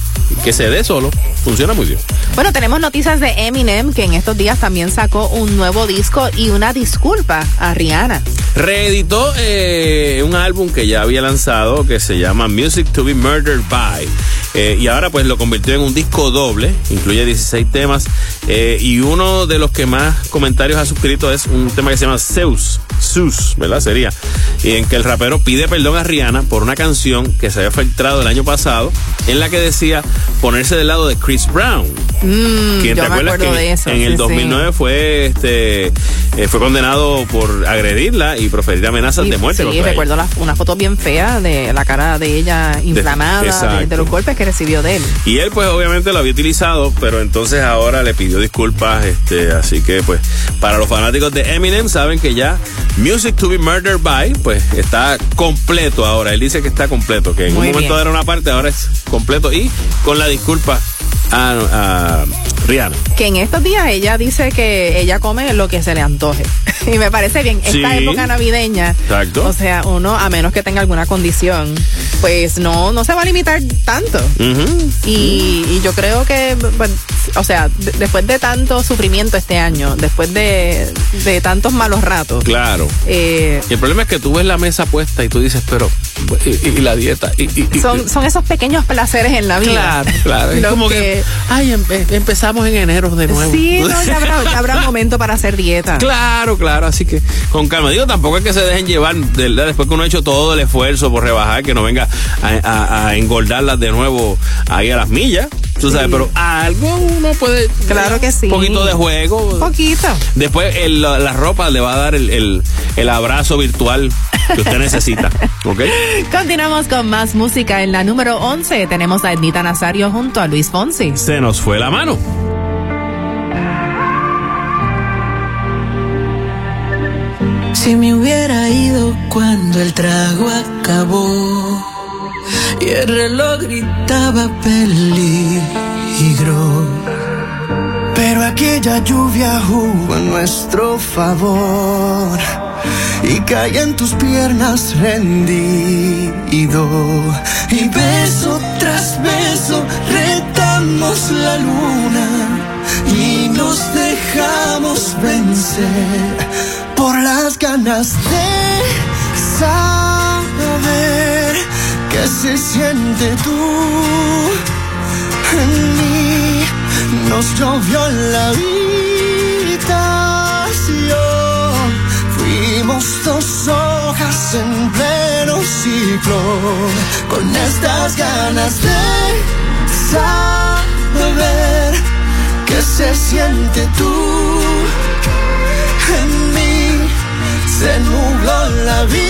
Que se dé solo. Funciona muy bien. Bueno, tenemos noticias de Eminem, que en estos días también sacó un nuevo disco y una disculpa a Rihanna. Reeditó eh, un álbum que ya había lanzado que se llama Music to be Murdered by. Eh, y ahora pues lo convirtió en un disco doble, incluye 16 temas. eh, y uno de los que más comentarios ha suscrito es un tema que se llama Zeus. Zeus, ¿verdad? Sería. Y en que el rapero pide perdón a Rihanna por una canción que se había filtrado el año pasado, en la que decía ponerse del lado de Chris Brown. Mm, ¿Quién yo te acuerdas que de eso. en sí, el sí. 2009 fue este eh, fue condenado por agredirla y proferir amenazas Y- de muerte Sí, recuerdo las- una foto bien fea de la cara de ella inflamada, de los golpes que recibió de él. Y él pues obviamente lo había utilizado, pero entonces ahora le pidió disculpas, este, así que pues para los fanáticos de Eminem saben que ya Music to be Murdered by pues está completo ahora. Él dice que está completo, que en Muy un momento bien. era una parte, ahora es completo y con la disculpa a, a Rihanna. Que en estos días ella dice que ella come lo que se le antoje. y me parece bien. Esta Sí. época navideña, Exacto. o sea, uno, a menos que tenga alguna condición, pues no, no se va a limitar tanto. Y, y yo creo que, o sea, de- después de tanto sufrimiento este año, después de, de tantos malos ratos, Claro. eh, Y el problema es que tú ves la mesa puesta y tú dices, pero, y, y la dieta, y, son, son esos pequeños placeres en la vida. Claro, claro. Es como que, ay, em- em- empezamos en enero de nuevo. Sí, no, ya habrá, ya habrá momento para hacer dieta. Claro, claro, así que con calma. Digo, tampoco es que se dejen llevar de- de- después que uno ha hecho todo el esfuerzo por rebajar, que no venga a, a- a engordarlas de nuevo ahí a las millas. Tú sabes, pero algo uno puede. Claro que sí. Un poquito de juego. Poquito. Después el- la, la ropa le va a dar el, el- el abrazo virtual que usted necesita. ¿Ok? Continuamos con más música. En la número 11 tenemos a Ednita Nazario junto a Luis Fonsi. Se nos fue la mano. Si me hubiera ido cuando el trago acabó y el reloj gritaba peligro. Pero aquella lluvia jugó en nuestro favor y caí en tus piernas rendido. Y beso tras beso retamos la luna y nos dejamos vencer por las ganas de saber qué se siente tú en mí. Nos llovió en la habitación. Fuimos dos hojas en pleno ciclo. Con estas ganas de saber qué se siente tú en mí. Se nubló la habitación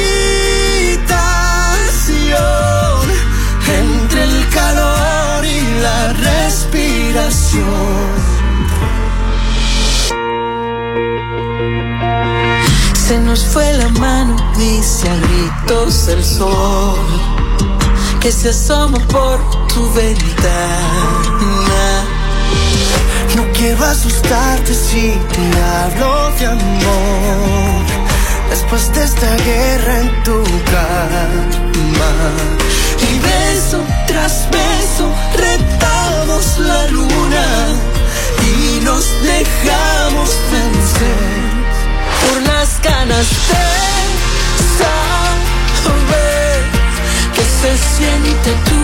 entre el calor y la respiración. Se nos fue la mano, dice a gritos el sol, que se asoma por tu ventana. No quiero asustarte si te hablo de amor. Después de esta guerra en tu cama. Y beso tras beso retamos la luna. Y nos dejamos vencer por las ganas de saber que se siente tú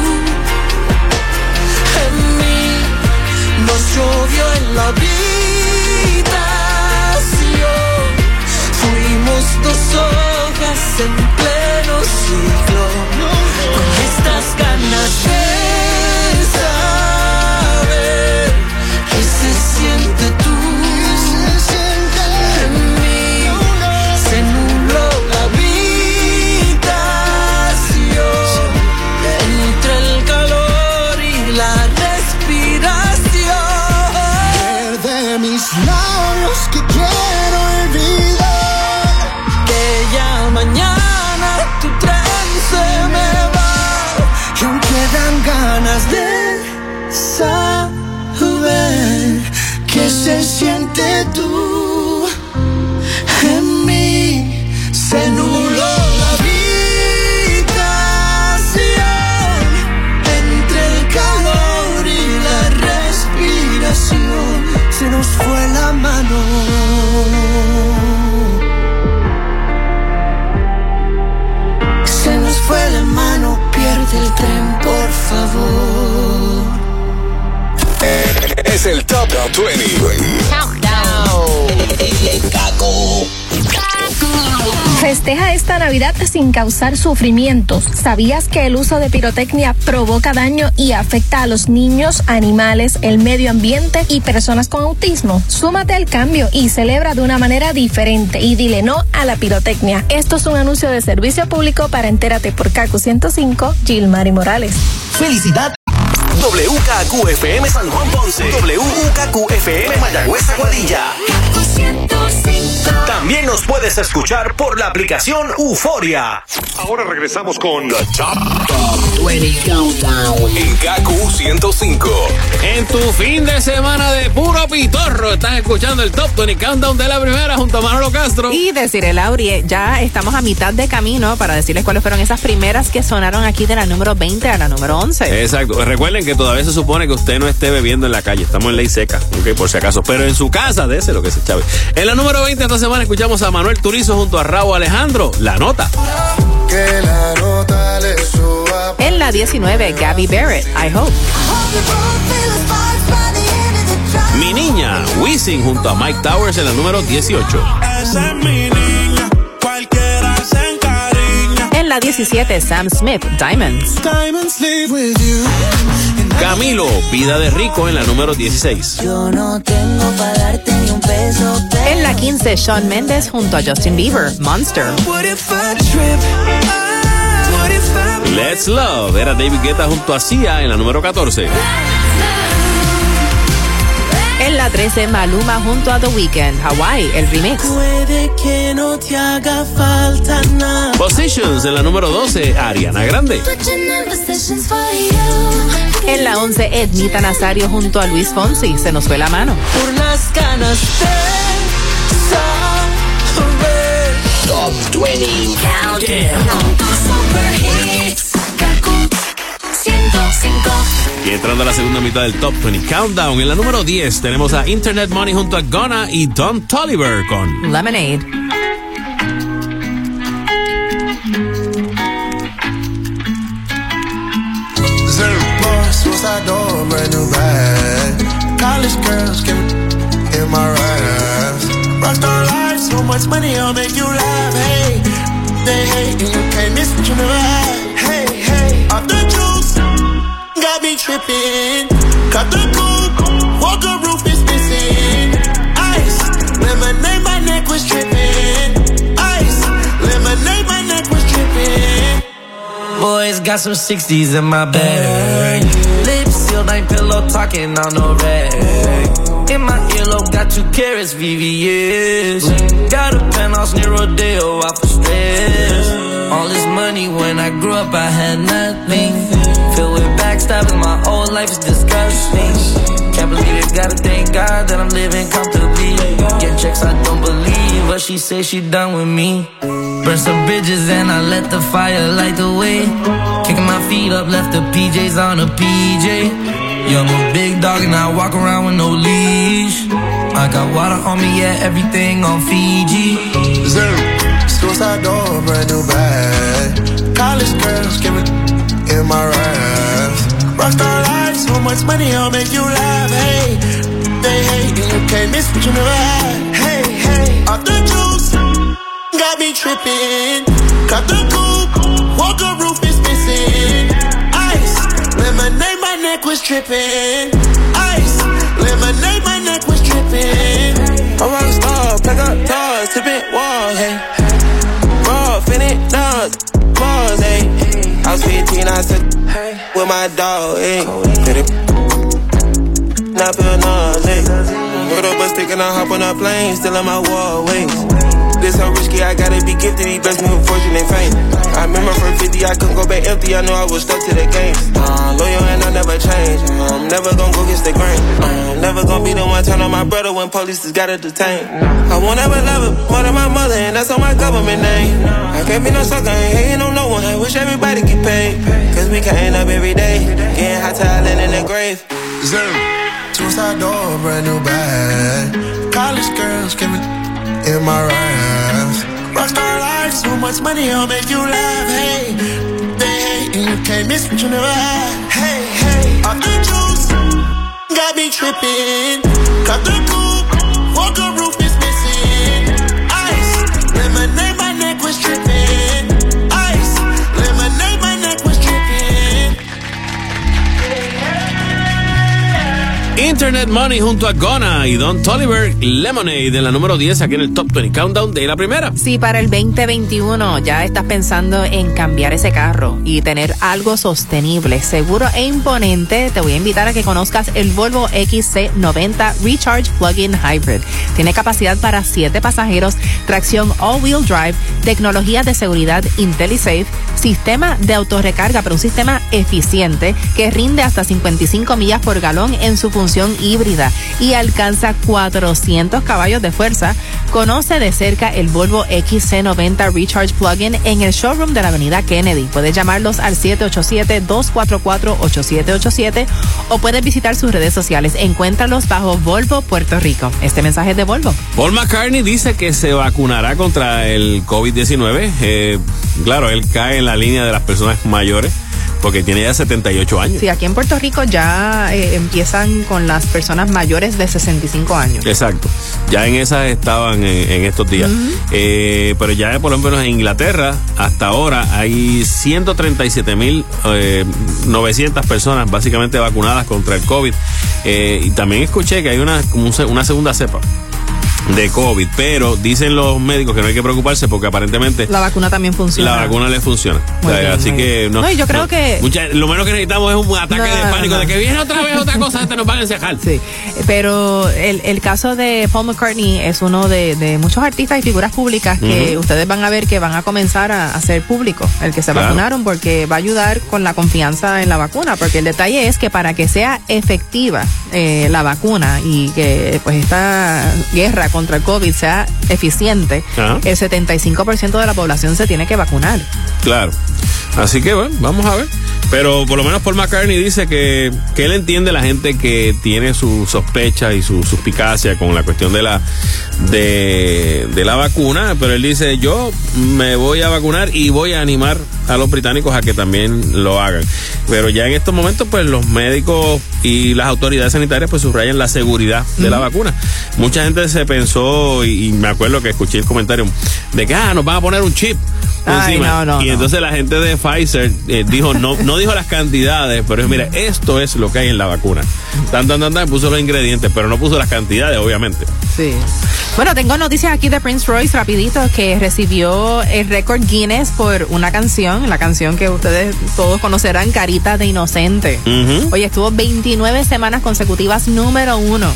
en mí. Nos llovió en la habitación, fuimos dos hojas en pleno ciclo, con estas ganas de saber que se siente tú que se el Top 20. Festeja esta Navidad sin causar sufrimientos. ¿Sabías que el uso de pirotecnia provoca daño y afecta a los niños, animales, el medio ambiente y personas con autismo? Súmate al cambio y celebra de una manera diferente y dile no a la pirotecnia. Esto es un anuncio de servicio público para Entérate por Cacu 105, Gilmar y Morales. Felicidad. WKQFM San Juan Ponce. WKQFM Mayagüez Aguadilla. Puedes escuchar por la aplicación Euforia. Ahora regresamos con The Top, 20 Countdown. en KQ 105. En tu fin de semana de puro pitorro, estás escuchando el Top 20 Countdown de la primera junto a Manolo Castro. Y decirle, Lauri, ya estamos a mitad de camino para decirles cuáles fueron esas primeras que sonaron aquí de la número 20 a la número 11. Exacto. Recuerden que todavía se supone que usted no esté bebiendo en la calle. Estamos en ley seca, ok, por si acaso. Pero en su casa, dése lo que se chave. En la número 20 esta semana escuchamos a Manuel Turizo junto a Raúl Alejandro. La nota. Que la nota le suba. En la 19, Gabby Barrett, I Hope. Mi niña, Wisin junto a Mike Towers en la número 18. La 17, Sam Smith, Diamonds. Diamonds live with you. Camilo, Vida de Rico en la número 16. Yo no tengo para darte ni un peso, En la 15, Shawn Mendes junto a Justin Bieber, Monster. Ah, Let's Love era David Guetta junto a Sia en la número 14. En la 13, Maluma junto a The Weeknd, Hawaii, el remix. Puede que no te haga falta nada. Positions en la número 12, Ariana Grande. En la 11, Ednita Nazario junto a Luis Fonsi, se nos fue la mano. Por las ganas de saber. Top 20 Countdown. Y entrando a la segunda mitad del Top 20 Countdown, en la número 10 tenemos a Internet Money junto a Ghana y Don Toliver con Lemonade. College girls give me in my raps. Rockstar life, so much money, I'll make you laugh. Hey, they hate and you can't miss what you never had. Hey, hey, off the tripping. Cut the coupe, walker roof is missing. Ice, lemonade, my neck was tripping. Ice, lemonade, my neck was tripping. Boys got some 60s in my bag. Lips sealed, ain't pillow talking on no rag. In my earlobe, got two carrots, VVS. Got a penthouse near Rodeo, out oh, for stress. All this money when I grew up, I had nothing. With backstabbing, my whole life is disgusting. Can't believe it, gotta thank God that I'm living comfortably. Get checks, I don't believe, but she say she done with me. Burn some bridges and I let the fire light the way. Kicking my feet up, left the PJs on a PJ. Young a big dog and I walk around with no leash. I got water on me, yeah, everything on Fiji. Zero. Suicide door, brand new bag. College girls give me in my raps. Rockstar life, so much money, I'll make you laugh. Hey, they hate and you can't miss what you never had. Hey, hey, off the juice, got me tripping. Cut the coupe, walker roof is missing. Ice, lemonade, my neck was tripping. Ice, lemonade, my neck was tripping. I'm rock star, pack up doors, tipping walls, hey. 15, I said, with my dog, eh. hey. Get it. Now feel nauseous. Put up a stick and I hop on a plane, still in my wall ways. This so risky, I gotta be gifted. He me with fortune and fame. I remember from 50, I couldn't go back empty. I know I was stuck to the game. Uh, loyal and I never change. I'm never gonna go against the grain. Uh, never gonna be the one turn on my brother when police just gotta detain. I won't ever love him more than my mother, and that's on my government name. I can't be no sucker, ain't hating on no one. I wish everybody get paid. Cause we can't up every day. Getting hot talent in the grave. Zoom. Suicide door, brand new bag. College girls give it in my raps. Rockstar life, so much money, I'll make you laugh. Hey, they hate and you can't miss what you never had. Hey, hey, off the juice, got me tripping. Cut the coupe, walk the Internet Money junto a Gona y Don Toliver Lemonade en la número 10 aquí en el Top 20 Countdown de la primera. Si para el 2021 ya estás pensando en cambiar ese carro y tener algo sostenible, seguro e imponente, te voy a invitar a que conozcas el Volvo XC90 Recharge Plug-in Hybrid. Tiene capacidad para 7 pasajeros, tracción all-wheel drive, tecnología de seguridad IntelliSafe, sistema de autorrecarga, pero un sistema eficiente que rinde hasta 55 millas por galón en su función híbrida y alcanza 400 caballos de fuerza. Conoce de cerca el Volvo XC90 Recharge Plug-in en el showroom de la Avenida Kennedy. Puedes llamarlos al 787-244-8787 o puedes visitar sus redes sociales. Encuéntralos bajo Volvo Puerto Rico. Este mensaje es de Volvo. Paul McCartney dice que se vacunará contra el COVID-19. Eh, claro, él cae en la línea de las personas mayores porque tiene ya 78 años. Sí, aquí en Puerto Rico ya eh, empiezan con las personas mayores de 65 años. Exacto. Ya en esas estaban en, en estos días. Eh, pero ya por lo menos en Inglaterra, hasta ahora hay 137.900 personas básicamente vacunadas contra el COVID. Eh, y también escuché que hay una, una segunda cepa de COVID, pero dicen los médicos que no hay que preocuparse porque aparentemente La vacuna también funciona. la vacuna le funciona. Muy O sea, bien, así que no. No, yo creo que- mucha- lo menos que necesitamos es un ataque No, de pánico no. de que viene otra vez otra cosa, este nos van a encejar. Sí, pero el, el caso de Paul McCartney es uno de, de muchos artistas y figuras públicas que ustedes van a ver que van a comenzar a, a ser público, el que se Claro. vacunaron, porque va a ayudar con la confianza en la vacuna, porque el detalle es que para que sea efectiva eh, la vacuna y que pues esta guerra contra el COVID sea eficiente, Ajá. el 75% de la población se tiene que vacunar. Claro. Así que bueno, vamos a ver. Pero por lo menos Paul McCartney dice que, que él entiende la gente que tiene su sospecha y su suspicacia con la cuestión de la de, de la vacuna, pero él dice yo me voy a vacunar y voy a animar a los británicos a que también lo hagan. Pero ya en estos momentos pues los médicos y las autoridades sanitarias pues subrayan la seguridad de la vacuna. Mucha gente se pensó y, y me acuerdo que escuché el comentario de que ah, nos van a poner un chip Ay, encima. no, no, y no. entonces la gente de Pfizer eh, dijo, no, no dijo las cantidades, pero dijo, mira, esto es lo que hay en la vacuna. Tan, tan, tan, tan, puso los ingredientes, pero no puso las cantidades, obviamente. Sí. Bueno, tengo noticias aquí de Prince Royce rapidito que recibió el récord Guinness por una canción, la canción que ustedes todos conocerán, Carita de Inocente. Oye, estuvo 29 semanas consecutivas número uno.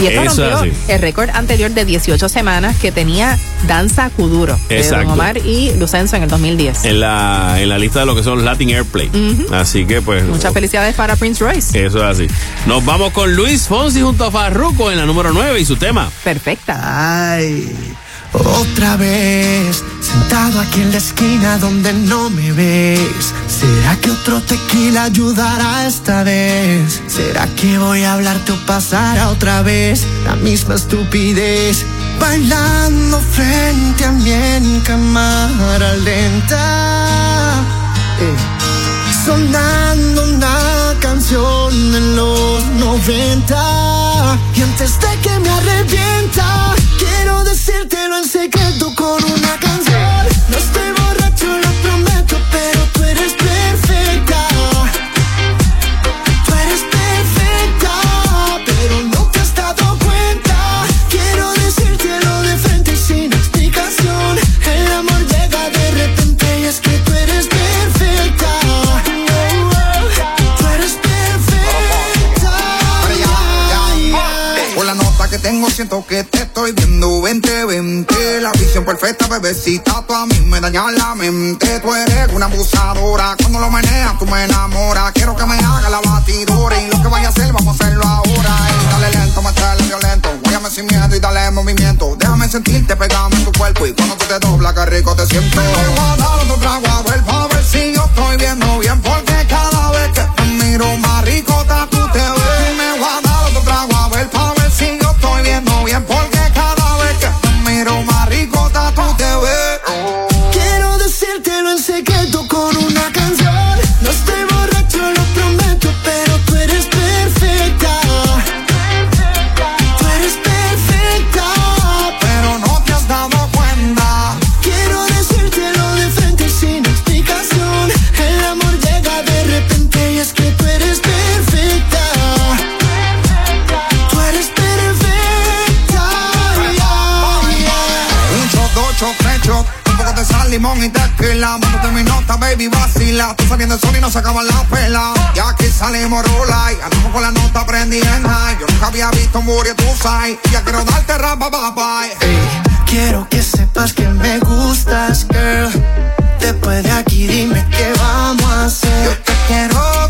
Y esto Eso rompió así. el récord anterior de 18 semanas que tenía Danza Kuduro de Exacto. Don Omar y Lucenzo en el 2010. En la, en la lista de lo que son Latin Airplay. Así que pues... Muchas felicidades para Prince Royce. Eso es así. Nos vamos con Luis Fonsi junto a Farruko en la número 9 y su tema. Perfecta. Ay, otra vez, sentado aquí en la esquina donde no me ves. ¿Será que otro tequila ayudará esta vez? ¿Será que voy a hablarte o pasará otra vez la misma estupidez? Bailando frente a mí en cámara lenta. Eh, Sonando una canción en los 90 Y antes de que me arrepienta Quiero decírtelo en secreto con una canción siento que te estoy viendo 2020. La visión perfecta, bebecita, tú a mí me dañas la mente. Tú eres una abusadora, cuando lo meneas tú me enamoras. Quiero que me haga la batidora y lo que vaya a hacer, vamos a hacerlo ahora. Ey, dale lento, metele violento, guáyame sin miedo y dale movimiento. Déjame sentirte, pegame en tu cuerpo y cuando tú te doblas, que rico te siento. Me voy a dar otro trago a ver, pa' ver si yo estoy viendo bien, porque cada vez que te miro más limón y tequila. Mándate mi nota, baby, vacila. Tú saliendo el sol y no se acaba la pela. Ya aquí salimos rola y andamos con la nota prendida en high. Yo nunca había visto un booty, tú sabes. Y ya quiero darte rapa, bye Quiero que sepas que me gustas, girl. Después de aquí dime qué vamos a hacer. Yo te quiero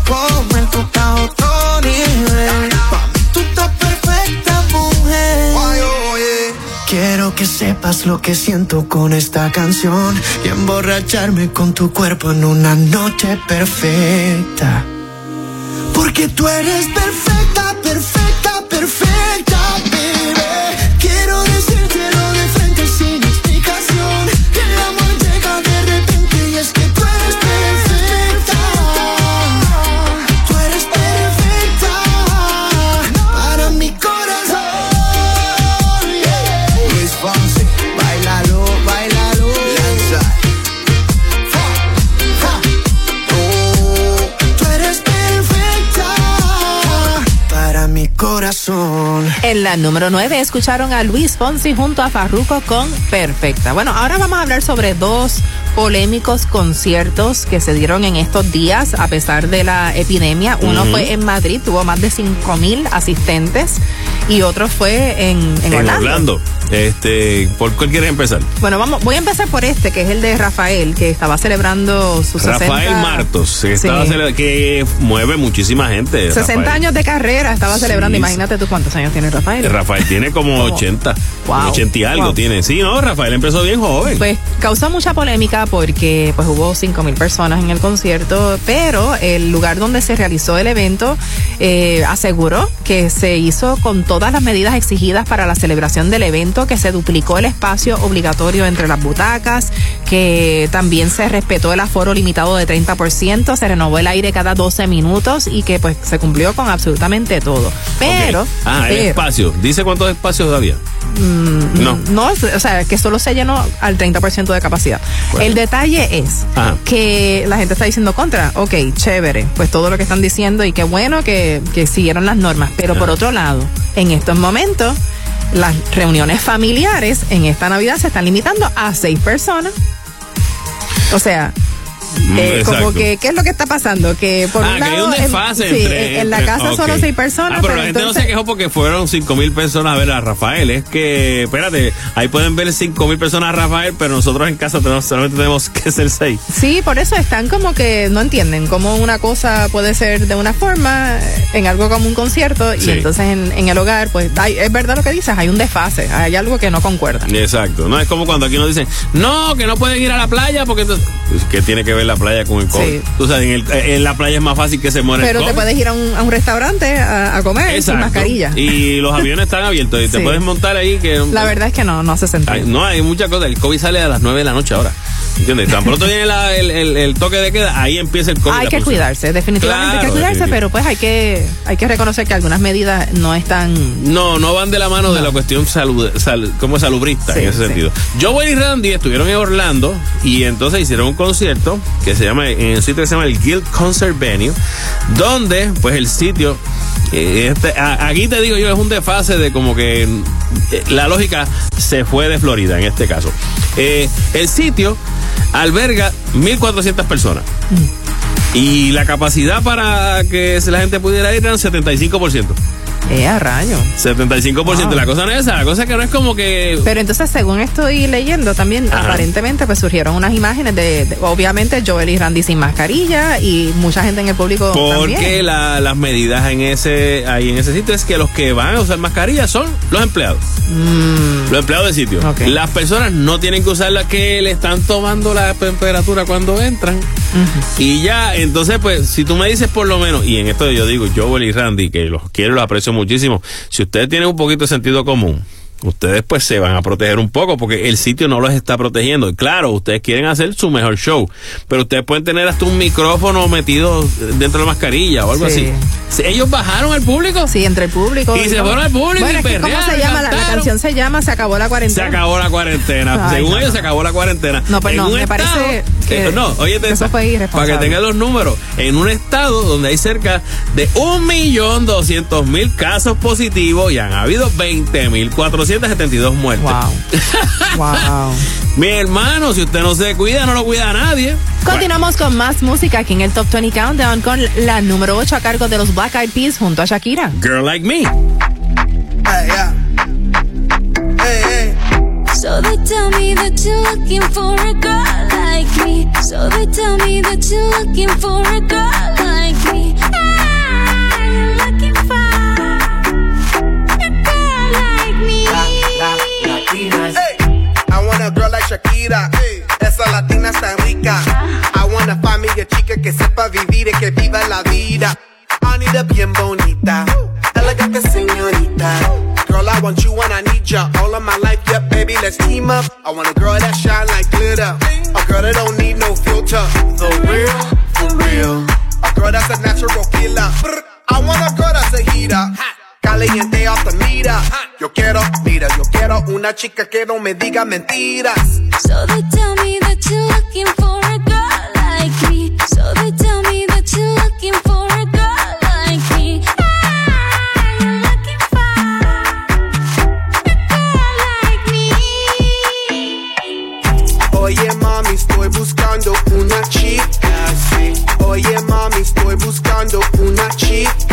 lo que siento con esta canción y emborracharme con tu cuerpo en una noche perfecta. Porque tú eres perfecta, En la número 9 escucharon a Luis Fonsi junto a Farruko con Perfecta. Bueno, ahora vamos a hablar sobre dos polémicos conciertos que se dieron en estos días a pesar de la epidemia. Uno fue en Madrid, tuvo más de 5 mil asistentes y otro fue en, en En Orlando. Orlando. Este, ¿por cuál quieres empezar? Bueno, vamos, voy a empezar por este, que es el de Rafael, que estaba celebrando sus Rafael 60 Martos, que, Sí. estaba que mueve muchísima gente. 60 Rafael. años de carrera estaba celebrando. Imagínate tú cuántos años tiene Rafael. Rafael tiene como Como- 80. Wow. 80 y algo Wow. tiene. Sí, no, Rafael empezó bien joven. Pues causó mucha polémica porque pues hubo 5 mil personas en el concierto, pero el lugar donde se realizó el evento eh, aseguró que se hizo con todas las medidas exigidas para la celebración del evento, que se duplicó el espacio obligatorio entre las butacas, que también se respetó el aforo limitado de 30%, se renovó el aire cada 12 minutos y que pues se cumplió con absolutamente todo. Pero, Ok. Ah, el espacio. Dice cuántos espacios había. Mm, No. No, o sea, que solo se llenó al 30% de capacidad. Bueno. El detalle es Ajá. que la gente está diciendo contra. Ok, chévere. Pues todo lo que están diciendo y qué bueno que, que siguieron las normas. Pero por otro lado, en estos momentos, las reuniones familiares en esta Navidad se están limitando a seis personas. O sea, eh, como que, ¿qué es lo que está pasando? Que por ah, un que hay lado, un en- desfase sí, en, en la casa solo seis personas. Ah, pero, la gente entonces- no se quejó porque fueron 5 mil personas a ver a Rafael. Es que, espérate, ahí pueden ver 5 mil personas a Rafael, pero nosotros en casa tenemos, solamente tenemos que ser 6. Sí, por eso están como que no entienden cómo una cosa puede ser de una forma en algo como un concierto Sí. y entonces en, en el hogar, pues hay- es verdad lo que dices, hay un desfase, hay algo que no concuerda. Exacto. No es como cuando aquí nos dicen, no, que no pueden ir a la playa porque entonces, pues, ¿qué tiene que ver la playa con el COVID? Sí. Tú sabes, en, el- en la playa es más fácil que se muera Pero el te puedes ir a un, a un restaurante a, a comer sin Exacto. mascarilla. Y los aviones están abiertos y te puedes montar ahí que La verdad es que no, no hace sentido. Ay, no, hay muchas cosas. El COVID sale a las 9 de la noche ahora. ¿Entiendes? Tan pronto viene la- el, el- el toque de queda, ahí empieza el COVID. hay que cuidarse, definitivamente hay que cuidarse, definitivo. pero pues hay que hay que reconocer que algunas medidas no están No, no van de la mano de la cuestión salud, sal- como salubrista Sí, en ese sí. sentido. Joe y Randy estuvieron en Orlando y entonces hicieron un concierto que se llama, en el sitio que se llama el Guild Concert Venue, donde pues el sitio, eh, este, aquí te digo yo, es un desfase de como que eh, la lógica se fue de Florida en este caso. Eh, el sitio alberga 1.400 personas. Y la capacidad para que la gente pudiera ir era un 75%. Eh, a rayo. 75%. Wow. La cosa no es esa, la cosa es que no es como que. Pero entonces, según estoy leyendo, también Ajá. aparentemente pues surgieron unas imágenes de, de- obviamente, Joel y Randy sin mascarilla y mucha gente en el público Porque la- las medidas en ese ahí en ese sitio es que los que van a usar mascarilla son los empleados. Mm. Los empleados del sitio. Las personas no tienen que usar la que le están tomando la temperatura cuando entran. Y ya, entonces, pues, si tú me dices por lo menos, y en esto yo digo, Joel y Randy, que los quiero los aprecio muchísimo, si ustedes tienen un poquito de sentido común, ustedes pues se van a proteger un poco porque el sitio no los está protegiendo. Y claro, ustedes quieren hacer su mejor show, pero ustedes pueden tener hasta un micrófono metido dentro de la mascarilla o algo Sí. así. Ellos bajaron al público. Sí, entre el público. Y se fueron al público Bueno, y que ¿cómo perrearon, se llama? La, canción se llama Se acabó la Se cuarentena. acabó la cuarentena. Ay, Según no, ellos, no. se acabó la cuarentena. No, pues En no, me parece que- eh, no, oye, eso fue irresponsable. Para que tengan los números, en un estado donde hay cerca de 1.200.000 casos positivos y han habido 20.472 muertes. Wow. Mi hermano, si usted no se cuida, no lo cuida a nadie. Continuamos con más música aquí en el Top 20 Countdown con la número 8 a cargo de los Black Eyed Peas junto a Shakira. Girl like me. Hey, yeah. Hey, hey. So they tell me that you're looking for a girl like me. So they tell me that you're looking for a girl like me. Shakira. Esa latina está rica. I wanna find me a chica que sepa vivir y que viva la vida. Anita bien bonita. Elegante señorita. Girl, I want you and I need ya. All of my life, yep, baby, let's team up. I want a girl that shine like glitter. A girl that don't need no filter. The real, for real. A girl that's a natural killer. I want a girl that's a heater. Caliente off the mira. Yo quiero, mira, yo quiero una chica que no me diga mentiras. So they tell me that you're looking for a girl like me. So they tell me that you're looking for a girl like me. I'm looking for a girl like me. Oye mami, estoy buscando una chica así. Oye mami, estoy buscando una chica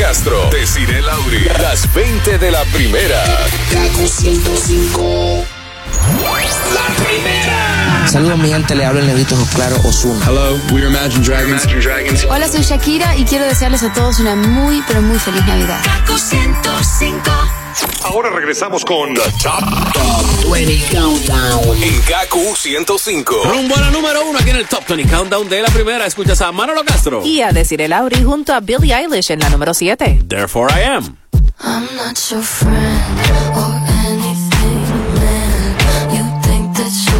Castro Desiree Lauri, las 20 de la primera. Kaku 105. La primera. Saludos mi gente, le hablo el negrito Claro Osuna. Hello, we are Imagine Dragons. Imagine Dragons. Hola, soy Shakira y quiero desearles a todos una muy, pero muy feliz Navidad. Kaku 105. Ahora regresamos con The Top, Top 20 Countdown. en Gaku 105. Rumbo a la número uno aquí en el Top 20 Countdown de la primera. Escuchas a Manolo Castro. Y a decir el Lauri junto a Billie Eilish en la número 7. Therefore I am. I'm not your friend or anything, man. You think that you're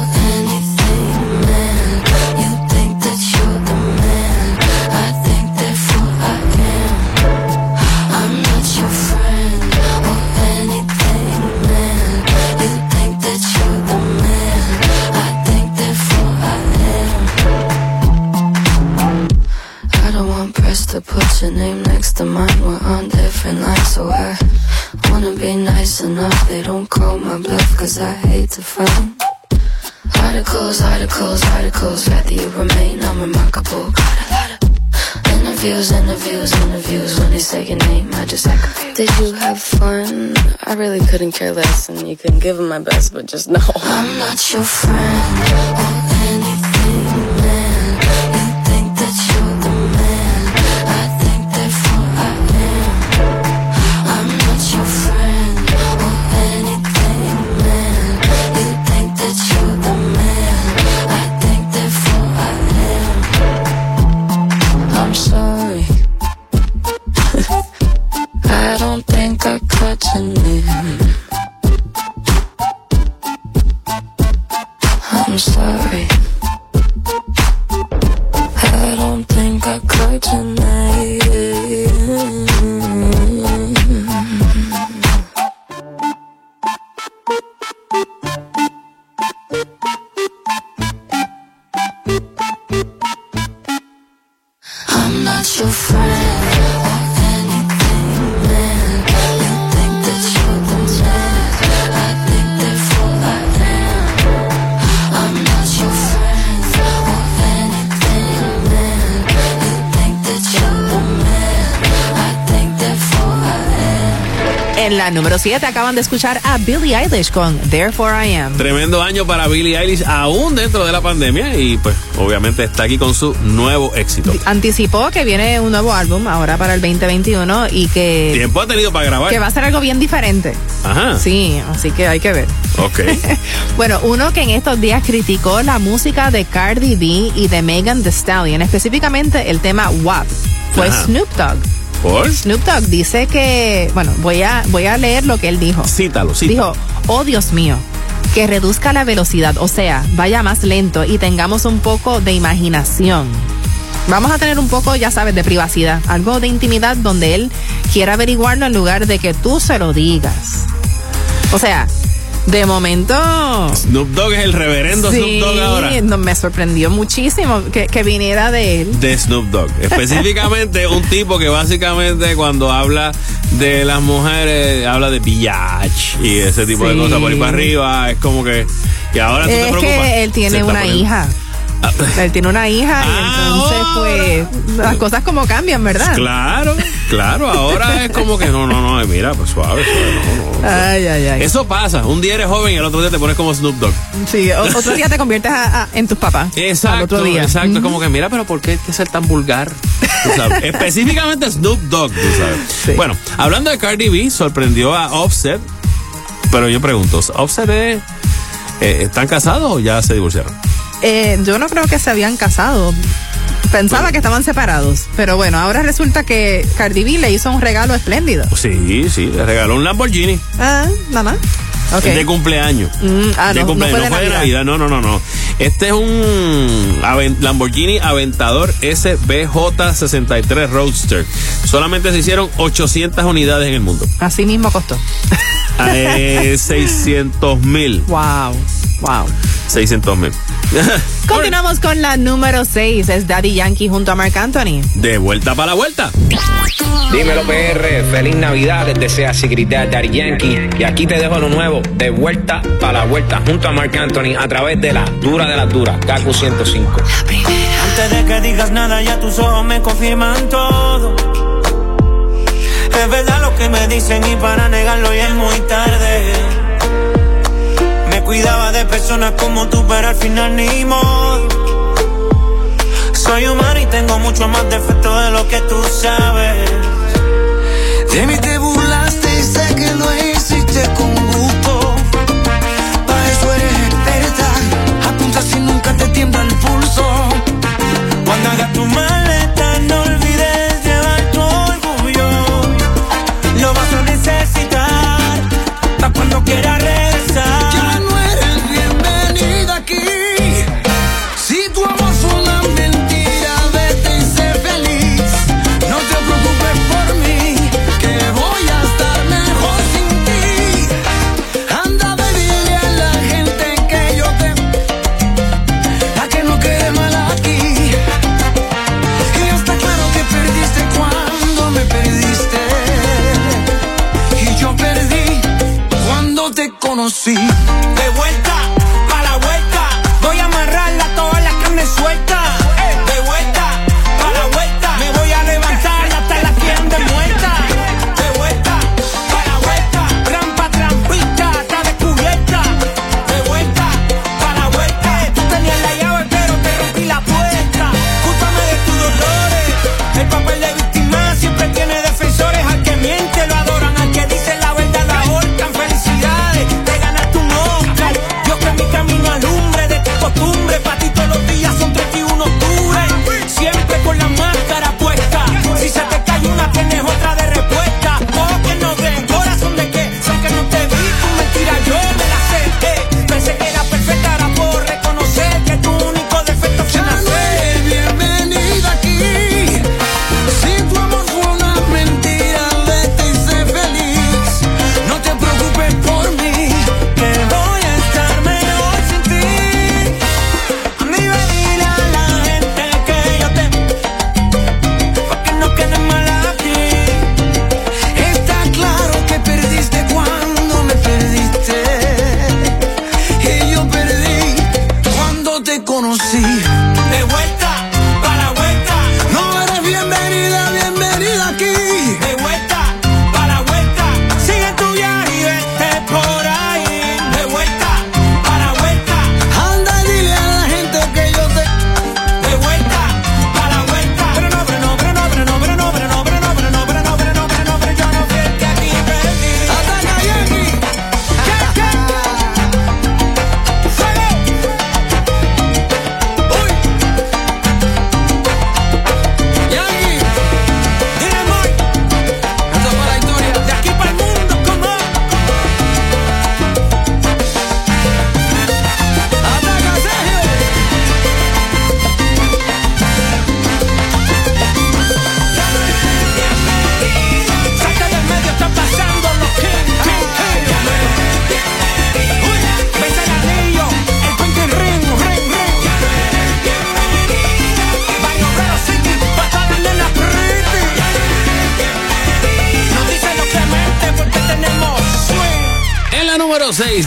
to put your name next to mine. We're on different lines, so I wanna be nice enough. They don't call my bluff, cause I hate to find articles, articles, articles. Rather you remain unremarkable. Got a lot of interviews, interviews, interviews. When they say your name, I just confused. Did you have fun? I really couldn't care less, and you can give them my best, but just know I'm not your friend or anything, 7 acaban de escuchar a Billie Eilish con Therefore I Am. Tremendo año para Billie Eilish, aún dentro de la pandemia. Y pues, obviamente, está aquí con su nuevo éxito. Anticipó que viene un nuevo álbum ahora para el 2021 y que, Tiempo ha tenido para grabar. que va a ser algo bien diferente. Ajá. Sí, así que hay que ver. Ok. Bueno, uno que en estos días criticó la música de Cardi B y de Megan Thee Stallion, específicamente el tema WAP, fue Ajá. Snoop Dogg. ¿Por? Snoop Dogg dice que, bueno, voy a, voy a leer lo que él dijo. Cítalo, cítalo. Dijo, oh Dios mío, que reduzca la velocidad, o sea, vaya más lento y tengamos un poco de imaginación. Vamos a tener un poco, ya sabes, de privacidad, algo de intimidad donde él quiera averiguarlo en lugar de que tú se lo digas. O sea, de momento... Snoop Dogg es el reverendo sí, Snoop Dogg ahora. no, me sorprendió muchísimo que, que viniera de él. De Snoop Dogg. Específicamente un tipo que básicamente cuando habla de las mujeres habla de pillage y ese tipo de cosas por ahí para arriba. Es como que. Y ahora tú te Es preocupas. que él tiene una poniendo- hija. Ah, Él tiene una hija y entonces pues las cosas como cambian, ¿verdad? Claro, claro. Ahora es como que no, no, no. Mira, pues suave, suave. No, no. Ay, ay, ay. Eso pasa. Un día eres joven y el otro día te pones como Snoop Dogg. Sí, otro día te conviertes a- a- en tus papás. Al Exacto, otro día. exacto. Es como que, mira, pero ¿por qué hay que ser tan vulgar? Tú sabes. Específicamente Snoop Dogg, tú sabes. Bueno, hablando de Cardi B, sorprendió a Offset. Pero yo pregunto, ¿Offset es, eh, están casados o ya se divorciaron? Eh, yo no creo que se habían casado. Pensaba que estaban separados, pero bueno, ahora resulta que Cardi B le hizo un regalo espléndido. Sí, sí, le regaló un Lamborghini. Ah, nada más. Es de cumpleaños. Mm, ah, de no, no cumpleaños, fue de fue de Navidad. Navidad, no, no, no, no. Este es un Lamborghini Aventador SBJ63 Roadster. Solamente se hicieron 800 unidades en el mundo. Así mismo costó. Eh, 600 mil. Wow, wow. 600 mil. Continuamos con la número 6. Es Daddy Yankee junto a Mark Anthony. De vuelta para la vuelta. Dímelo PR, feliz Navidad, les desea Sigridad Daddy Yankee. Y aquí te dejo lo nuevo, de vuelta para la vuelta, junto a Mark Anthony, a través de la dura de las duras, Kaku 105. Antes de que digas nada, ya tus ojos me confirman todo. Es verdad lo que me dicen y para negarlo ya es muy tarde. Cuidaba de personas como tú, pero al final ni modo. Soy humano y tengo mucho más defectos de lo que tú sabes. De mí te burlaste y sé que lo hiciste con gusto. Pa' eso eres experta. Apunta si nunca te tiembla el pulso. Cuando hagas tu maleta, no olvides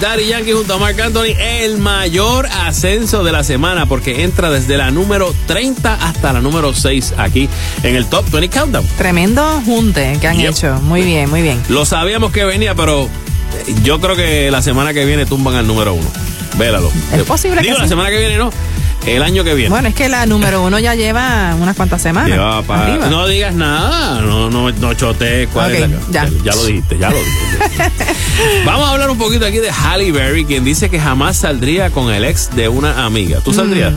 Daddy Yankee junto a Mark Anthony, el mayor ascenso de la semana porque entra desde la número 30 hasta la número 6 aquí en el Top 20 Countdown. Tremendo junte que han Yep. hecho. Muy bien, muy bien. Lo sabíamos que venía, pero yo creo que la semana que viene tumban al número 1. Vélalo. Es posible que Digo, la sí. semana que viene no, el año que viene. Bueno, es que la número uno ya lleva unas cuantas semanas. Lleva no digas nada, no, no, no chotees cuál es la- ya. ya lo dijiste, ya lo dijiste. Vamos a hablar un poquito aquí de Halle Berry, quien dice que jamás saldría con el ex de una amiga. ¿Tú saldrías?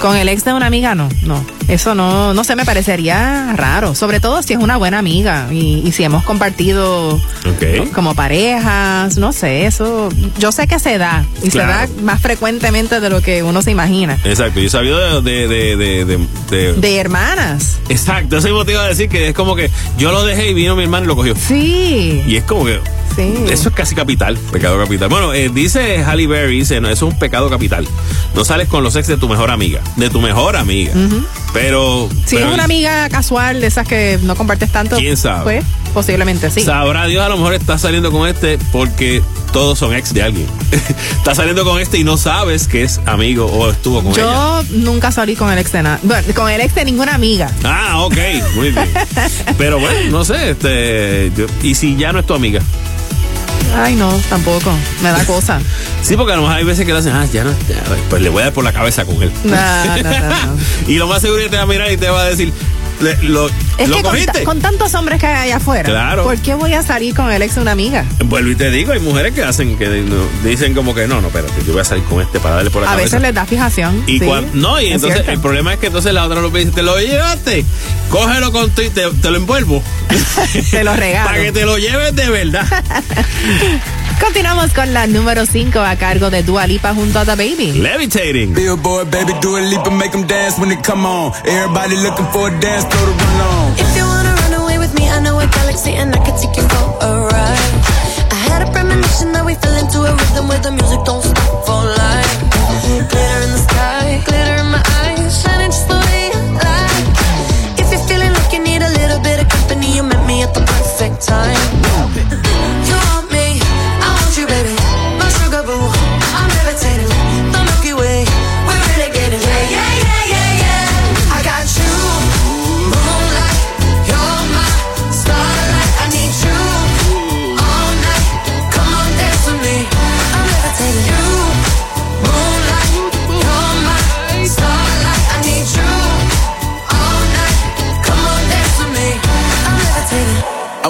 Con el ex de una amiga, no, no. Eso no, no se me parecería raro. Sobre todo si es una buena amiga y, y si hemos compartido Ok. como parejas, no sé, eso. Yo sé que se da y Claro. se da más frecuentemente de lo que uno se imagina. Exacto, yo he sabido de, de, de, de, de- De hermanas. Exacto, eso mismo te iba a decir que es como que yo lo dejé y vino mi hermano y lo cogió. Sí. Y es como que. Sí. Eso es casi capital, pecado capital. Bueno, eh, dice Halle Berry, dice, no, eso es un pecado capital. No sales con los ex de tu mejor amiga, de tu mejor amiga. Pero... Si pero es una amiga casual, de esas que no compartes tanto. ¿Quién sabe? Pues posiblemente sí. Sabrá Dios, a lo mejor estás saliendo con este porque todos son ex de alguien. estás saliendo con este y no sabes que es amigo o estuvo con ella. Yo nunca salí con el ex de nada. Bueno, con el ex de ninguna amiga. Ah, ok, muy bien. Pero bueno, no sé, este, yo- y si ya no es tu amiga. Ay, no, tampoco. Me da cosa. Sí, porque a lo mejor hay veces que le hacen, ah, ya no, ya, pues le voy a dar por la cabeza con él. No, no, no, no. y lo más seguro es que te va a mirar y te va a decir, le- lo, Es ¿lo que con, cogiste? ta- con tantos hombres que hay allá afuera, Claro. ¿por qué voy a salir con el ex de una amiga? Vuelvo y te digo, hay mujeres que hacen, que no- dicen como que no, no, espérate, yo voy a salir con este para darle por la A cabeza. veces les da fijación. Y sí, cuan- no, y es entonces cierto. el problema es que entonces la otra lo dice, te lo llevaste, cógelo con tu y te, te lo envuelvo. Te lo regalo. Para que te lo lleves de verdad. Continuamos con la número 5 a cargo de Dua Lipa junto a The Baby. Levitating. Billboard, baby, do a leap and make them dance when they come on. Everybody looking for a dance, throw the run on. If you wanna run away with me, I know a galaxy and I can take you for a ride. I had a premonition that we fell into a rhythm where the music don't stop for life. Glitter in the sky, glitter in my eyes, shining just the way I like. If you're feeling like you need a little bit of company, you met me at the perfect time. I'm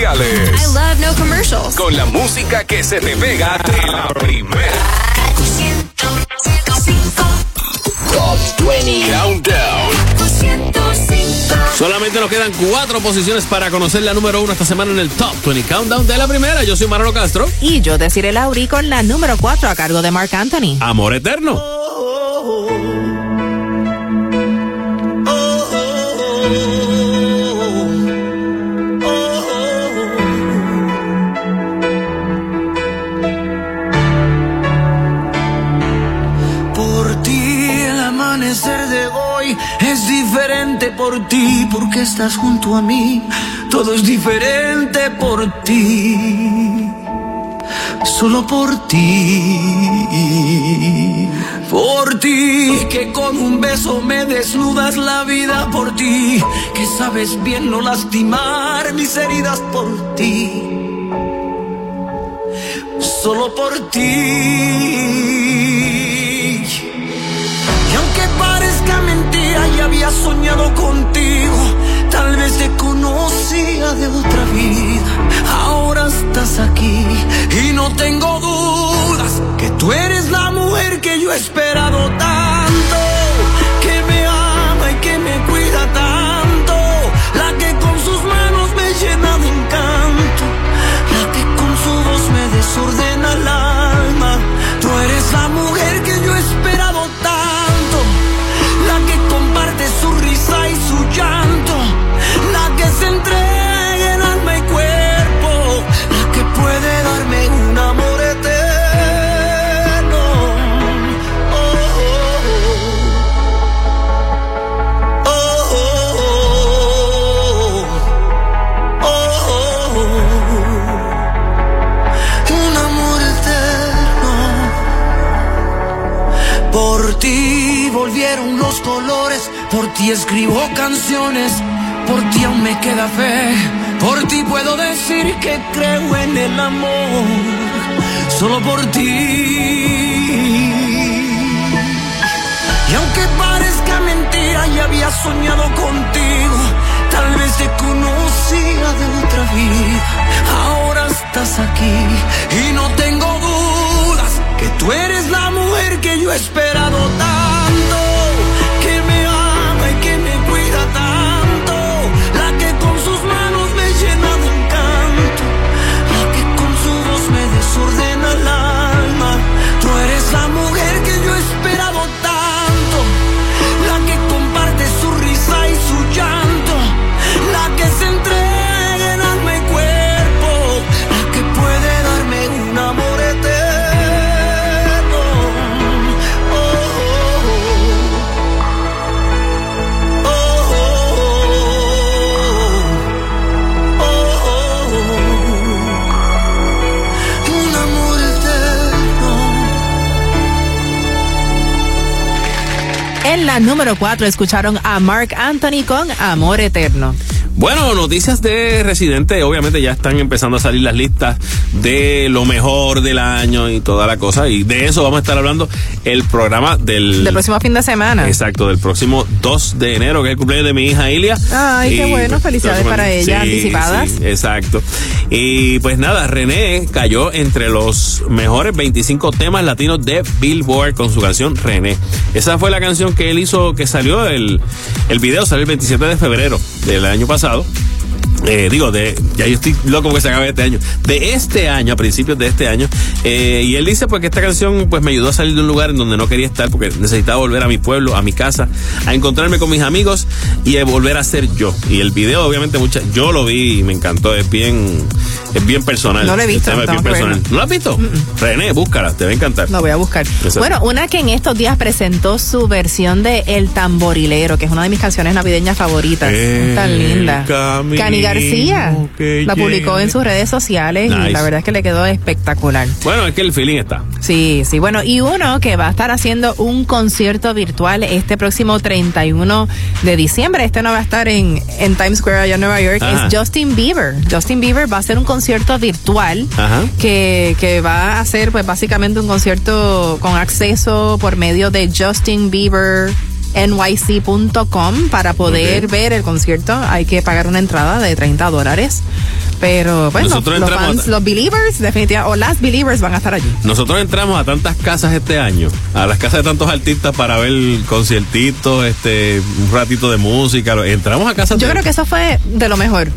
Comerciales. I love no commercials. Con la música que se te pega de la primera. Top 20 Countdown. Solamente nos quedan cuatro posiciones para conocer la número uno esta semana en el Top 20 Countdown de la primera. Yo soy Manolo Castro. Y yo deciré Lauri con la número 4 a cargo de Mark Anthony. Amor eterno. Porque estás junto a mí. Todo es diferente por ti. Solo por ti. Por ti, que con un beso me desnudas la vida por ti. Que sabes bien no lastimar mis heridas por ti. Solo por ti. Había soñado contigo. Tal vez te conocía de otra vida. Ahora estás aquí y no tengo dudas que tú eres la mujer que yo he esperado tanto. Mujer la número 4 escucharon a Mark Anthony con Amor Eterno. Bueno, noticias de Residente, obviamente ya están empezando a salir las listas de lo mejor del año y toda la cosa. Y de eso vamos a estar hablando el programa del... Del próximo fin de semana. Exacto, del próximo 2 de enero, que es el cumpleaños de mi hija Ilia. Ay, qué bueno, pues, felicidades para ella, Sí, anticipadas. sí, exacto. Y pues nada, René cayó entre los mejores 25 temas latinos de Billboard con su canción René. Esa fue la canción que él hizo, que salió, el, el video salió el 27 de febrero del año pasado. Eh, digo, de, ya yo estoy loco porque se acabe este año. De este año, a principios de este año. Eh, y él dice pues que esta canción pues me ayudó a salir de un lugar en donde no quería estar porque necesitaba volver a mi pueblo, a mi casa, a encontrarme con mis amigos y a volver a ser yo. Y el video, obviamente, mucha, yo lo vi y me encantó. Es bien, es bien personal. No lo he visto, tema es bien personal. ¿No lo has visto? René, búscala, te va a encantar. Lo voy a buscar. Exacto. Bueno, una que en estos días presentó su versión de El Tamborilero, que es una de mis canciones navideñas favoritas. El Tan linda. Cani García la publicó llegue. en sus redes sociales y la verdad es que le quedó espectacular. Bueno, es que el feeling está. Sí, sí, bueno, y uno que va a estar haciendo un concierto virtual este próximo 31 de diciembre, este no va a estar en, en Times Square allá en Nueva York, Ajá. es Justin Bieber. Justin Bieber va a hacer un concierto virtual Ajá. que, que va a hacer pues básicamente un concierto con acceso por medio de Justin Bieber nyc.com para poder ver el concierto hay que pagar una entrada de 30 dólares pero bueno Nosotros los fans a- los believers definitivamente o las believers van a estar allí Nosotros entramos a tantas casas este año, a las casas de tantos artistas para ver conciertitos, este, un ratito de música. Entramos a casas Yo de- creo que eso fue de lo mejor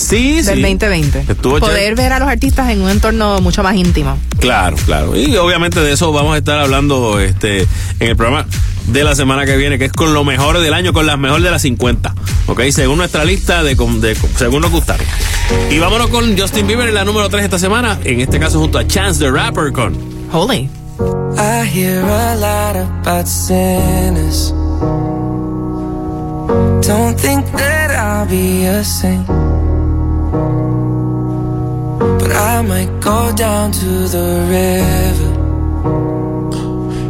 sí, del sí. 2020. Estuvo Poder chévere. ver a los artistas en un entorno mucho más íntimo. Claro, claro. Y obviamente de eso vamos a estar hablando este en el programa de la semana que viene, que es con lo mejor del año, con las mejores de las 50. ¿Ok? Según nuestra lista, de, según nos gustaron. Y vámonos con Justin Bieber en la número 3 esta semana, en este caso junto a Chance the Rapper con Holy. I hear a lot about sinners. Don't think that I'll be a saint. But I might go down to the river.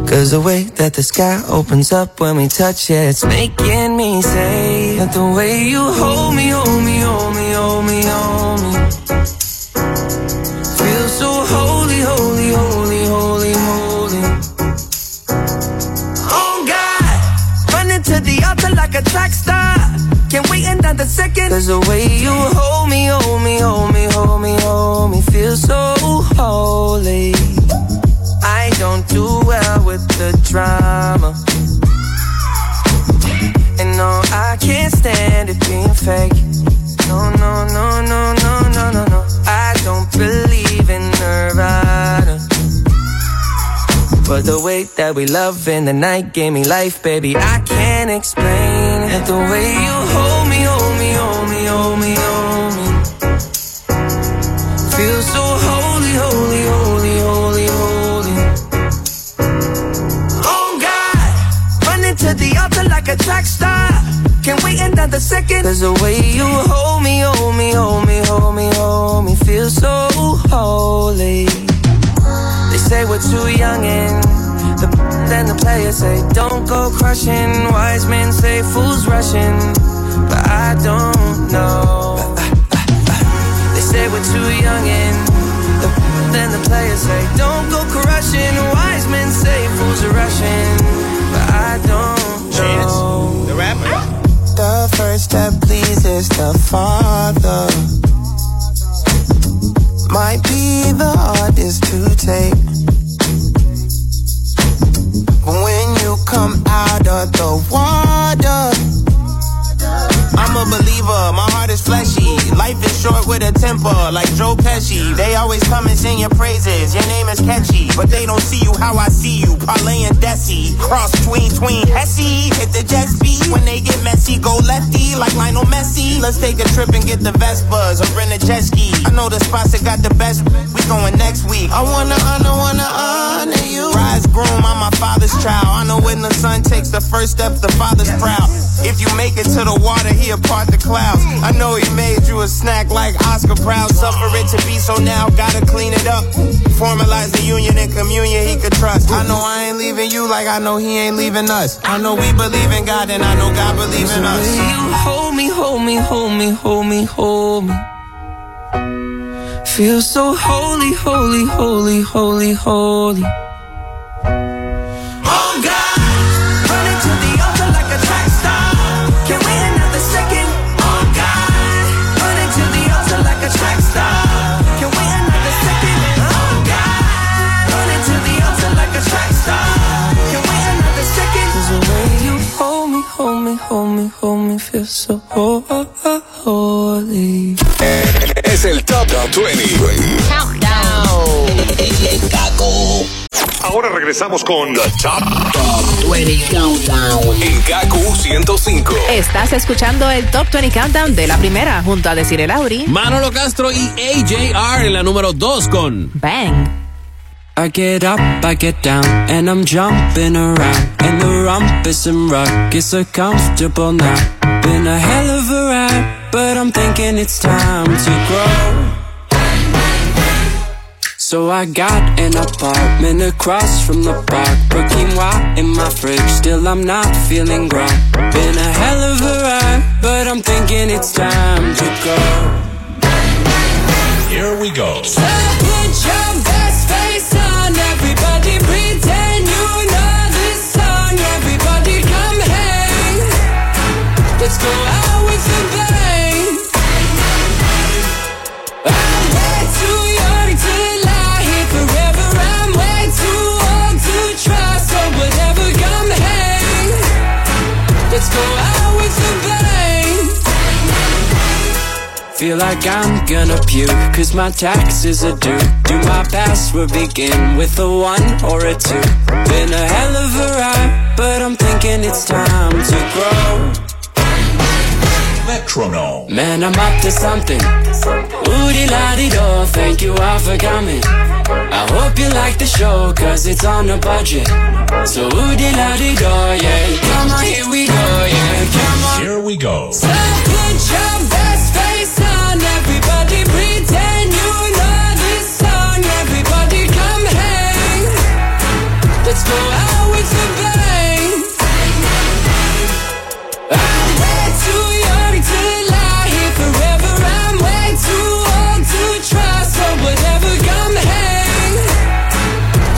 Cause the way that the sky opens up when we touch it, it's making me say that the way you hold me, hold me, hold me, hold me, hold me. Wait another second. Cause the way you hold me, hold me, hold me, hold me, hold me, feel so holy. I don't do well with the drama. And no, I can't stand it being fake. No, no, no, no, no, no, no, no. I don't believe in Nirvana. But the way that we love in the night gave me life, baby. I can't explain it. The way you hold me, hold me, hold me, hold me, hold me. Feel so holy, holy, holy, holy, holy. Oh God, running to the altar like a track star. Can't wait another second. Cause the way you hold me, hold me, hold me, hold me, hold me, feel so holy. They say we're too young and the then the players say don't go crushing. Wise men say fools rushing, but I don't know. They say we're too young and the then the players say don't go crushing. Wise men say fools are rushing, but I don't know. The rapper. Ah. The first step pleases the Father. Might be the hardest to take. But when you come out of the water, I'm a believer, my heart is fleshy. Life is short with a temper, like Joe Pesci. They always come and sing your praises, your name is catchy. But they don't see you how I see you, Parlay and Desi. Cross tween, tween, Hesse. Hit the jet speed when they get messy, go lefty like Lionel Messi. Let's take a trip and get the Vespas or rent a jet ski. I know the spots that got the best, we going next week. I wanna honor, wanna honor you. Rise groom, I'm my father's child. I know when the son takes the first step, the father's proud. If you make it to the water, he'll part the clouds. I know he made you a snack like Oscar Proud. Suffer it to be so now, gotta clean it up. Formalize the union and communion he could trust. I know I ain't leaving you like I know he ain't leaving us. I know we believe in God and I know God believe in us. You hold me, hold me, hold me, hold me, hold me. Feel so holy, holy, holy, holy, holy. Hold me, feel so ho- ho- ho- holy. Es el Top 20. Ahora regresamos con The Top, 20 Countdown. En KQ 105. Estás escuchando el Top 20 Countdown de la primera junto a Desiree Lauri. Manolo Castro y AJR en la número 2 con Bang. I get up, I get down, and I'm jumping around. And the rumpus and rug is so comfortable now. Been a hell of a ride. but I'm thinking it's time to grow. So I got an apartment across from the park. Put quinoa in my fridge, still I'm not feeling grown. Been a hell of a ride, but I'm thinking it's time to go. Here we go. So Feel like I'm gonna puke, cause my taxes are due. Do my password begin with a one or a two? Been a hell of a ride, but I'm thinking it's time to grow. Metronome. Man, I'm up to something. Woody la di do, thank you all for coming. I hope you like the show, cause it's on a budget. So woody la di do, yeah. Come on, here we go, yeah. Come on. Here we go. So put your best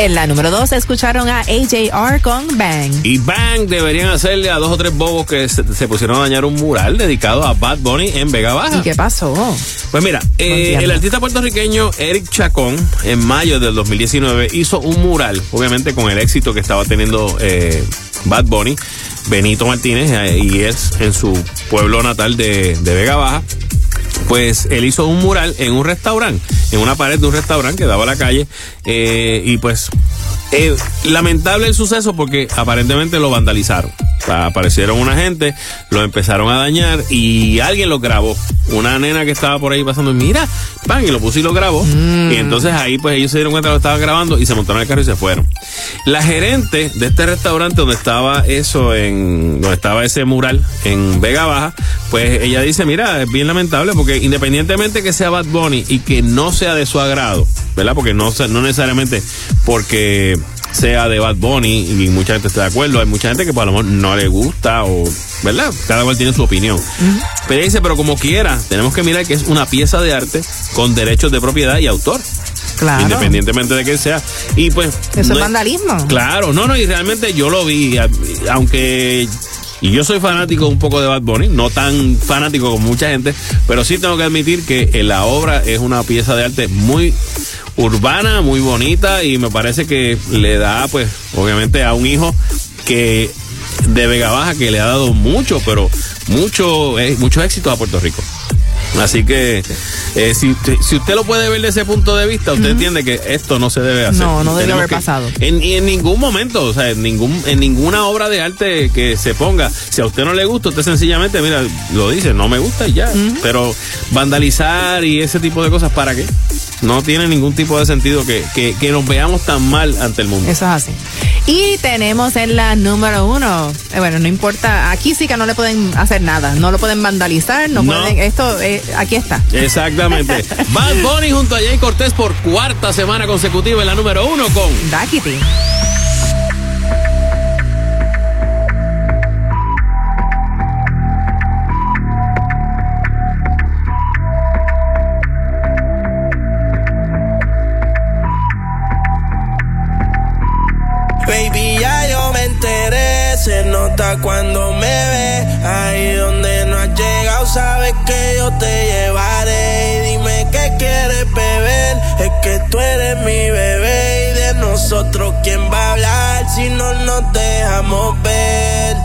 En la número 2 escucharon a AJR con Bang. Y Bang deberían hacerle a dos o tres bobos que se, se pusieron a dañar un mural dedicado a Bad Bunny en Vega Baja. ¿Y qué pasó? Pues mira, eh, el artista puertorriqueño Eric Chacón en mayo del 2019 hizo un mural, obviamente con el éxito que estaba teniendo eh, Bad Bunny, Benito Martínez, eh, y es en su pueblo natal de, Vega Baja. Pues él hizo un mural en un restaurante, en una pared de un restaurante que daba a la calle, eh, y pues eh, lamentable el suceso porque aparentemente lo vandalizaron. O sea, aparecieron una gente, lo empezaron a dañar y alguien lo grabó. Una nena que estaba por ahí pasando, mira, pan, y lo puso y lo grabó. Y entonces ahí pues ellos se dieron cuenta que lo estaba grabando y se montaron en el carro y se fueron. La gerente de este restaurante donde estaba eso, en donde estaba ese mural en Vega Baja, pues ella dice, mira, es bien lamentable porque independientemente que sea Bad Bunny y que no sea de su agrado, ¿verdad? Porque no, no necesariamente porque sea de Bad Bunny y mucha gente está de acuerdo, hay mucha gente que pues, a lo mejor no le gusta o, ¿verdad? Cada cual tiene su opinión. Pero dice, pero como quiera, tenemos que mirar que es una pieza de arte con derechos de propiedad y autor. Claro. Independientemente de que sea. Y pues. Eso no es vandalismo. Claro, no, no, y realmente yo lo vi, aunque. Y yo soy fanático un poco de Bad Bunny, no tan fanático como mucha gente, pero sí tengo que admitir que eh, la obra es una pieza de arte muy urbana, muy bonita y me parece que le da, pues, obviamente a un hijo que de Vega Baja que le ha dado mucho, pero mucho, eh, mucho éxito a Puerto Rico. Así que eh, si, usted- si usted lo puede ver desde ese punto de vista, usted entiende que esto no se debe hacer. No, no Tenemos haber que- pasado. En, en ningún momento, o sea, en, ningún, en ninguna obra de arte que se ponga, si a usted no le gusta, usted sencillamente, mira, lo dice, no me gusta y ya. Pero vandalizar y ese tipo de cosas, ¿para qué? No tiene ningún tipo de sentido que, que, que nos veamos tan mal ante el mundo. Eso es así. Y tenemos en la número uno, eh, bueno, no importa, aquí sí que no le pueden hacer nada, no lo pueden vandalizar, no, No. pueden, esto, eh, aquí está. Exactamente. Bad Bunny junto a Jay Cortés por cuarta semana consecutiva en la número uno con Daquiti. Yo te llevaré. Y dime qué quieres beber. Es que tú eres mi bebé. Y de nosotros, ¿quién va a hablar si no nos dejamos ver?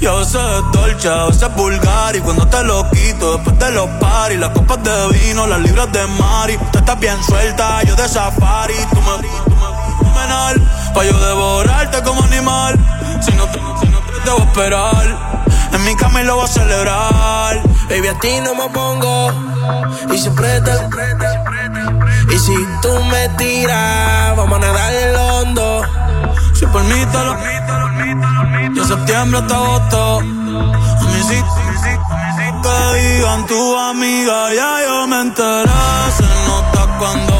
Y a veces es dolce, a veces es vulgar Y cuando te lo quito, después de los paris Las copas de vino, las libras de mari Tú estás bien suelta, yo de safari Tú me, tú me fenomenal Pa' yo devorarte como animal Si no te, si no te debo esperar En mi cama y lo voy a celebrar Baby, a ti no me pongo. Y siempre te. Y si tú me tiras, vamos a nadar el hondo. Si por mí te lo De septiembre hasta agosto. A mí sí, que digan tu amiga, ya yo me enteré. Se nota cuando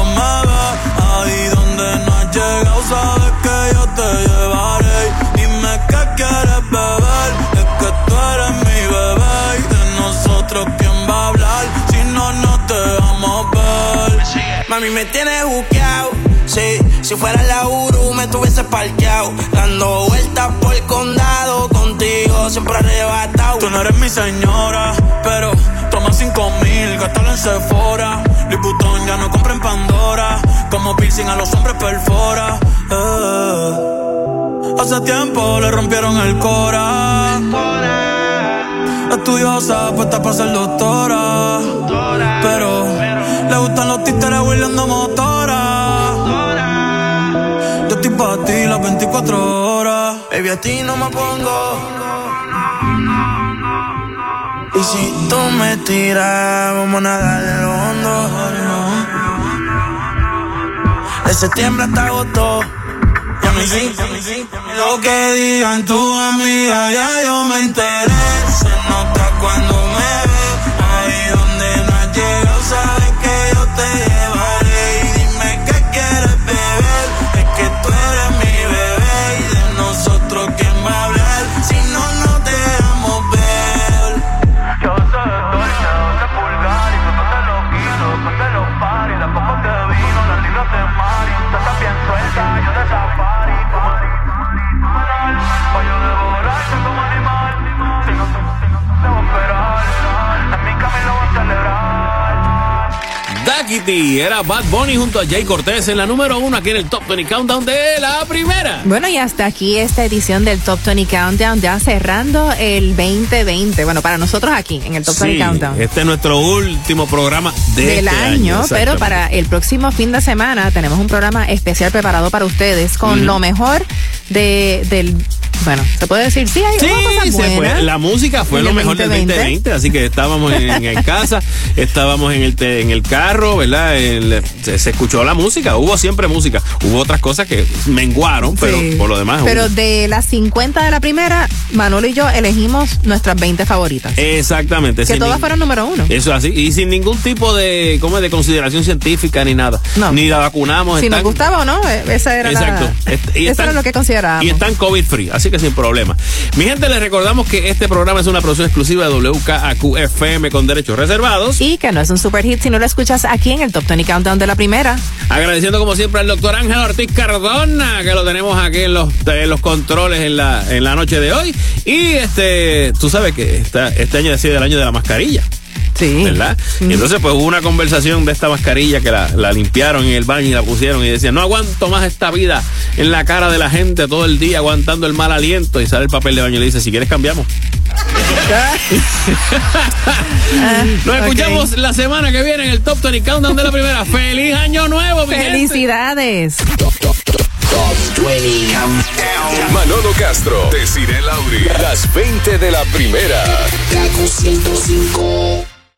Mami, me tienes buqueado. Sí, si fuera la Uru me tuviese parqueado. Dando vueltas por el condado. Contigo siempre arrebatado. Tú no eres mi señora, pero toma cinco mil, gástalo en Sephora. Liputón ya no compra en Pandora. Como piercing a los hombres perfora. Eh. Hace tiempo le rompieron el cora. Estudiosa, puesta para ser doctora. Pero le gustan los huirleando motora. Yo estoy para ti las 24 horas. Baby, a ti no me pongo. Y si tú me tiras, vamos a nadar en lo hondo. De septiembre hasta agosto. Y a mí sí, a mí sí. Lo que digan tu amiga, ya yo me enteré. Se nota cuando me ves. Era Bad Bunny junto a Jay Cortés en la número uno aquí en el Top 20 Countdown de la primera. Bueno, y hasta aquí esta edición del Top 20 Countdown, ya cerrando el 2020. Bueno, para nosotros aquí en el Top Sí, 20 Countdown. este es nuestro último programa de del este año, pero para el próximo fin de semana tenemos un programa especial preparado para ustedes con lo mejor de, del, bueno, se puede decir, sí, hay Sí, cosas se fue. la música fue lo mejor del 2020. 2020, así que estábamos en, en casa, estábamos en el te- en el carro, ¿verdad? El- se, se escuchó la música, hubo siempre música, hubo otras cosas que menguaron, pero Sí. por lo demás Pero hubo. de las 50 de la primera, Manolo y yo elegimos nuestras 20 favoritas. Exactamente. que todas fueron número uno. Eso es así, y sin ningún tipo de, ¿cómo es? de consideración científica ni nada. Ni la vacunamos. Si nos están- gustaba o no, eh, esa era Exacto. la, eso era lo que considerábamos. Y están COVID free, así que sin problema. Mi gente, les recordamos que este programa es una producción exclusiva de WKAQ FM con derechos reservados. Y que no es un super hit si no lo escuchas aquí en el Top 20 Countdown de la primera. Agradeciendo como siempre al doctor Ángel Ortiz Cardona, que lo tenemos aquí en los, controles en la, noche de hoy. Y este, tú sabes que este año ha sido el año de la mascarilla. Sí. ¿Verdad? Y entonces pues hubo una conversación de esta mascarilla que la, la limpiaron en el baño y la pusieron y decían, no aguanto más esta vida en la cara de la gente todo el día aguantando el mal aliento y sale el papel de baño y le dice, si quieres cambiamos. Nos escuchamos la semana que viene en el Top 20 Countdown de la primera. ¡Feliz año nuevo, mi gente! ¡Felicidades! Manolo Castro, Desiree Lauri, las 20 de la primera. Kaku 105.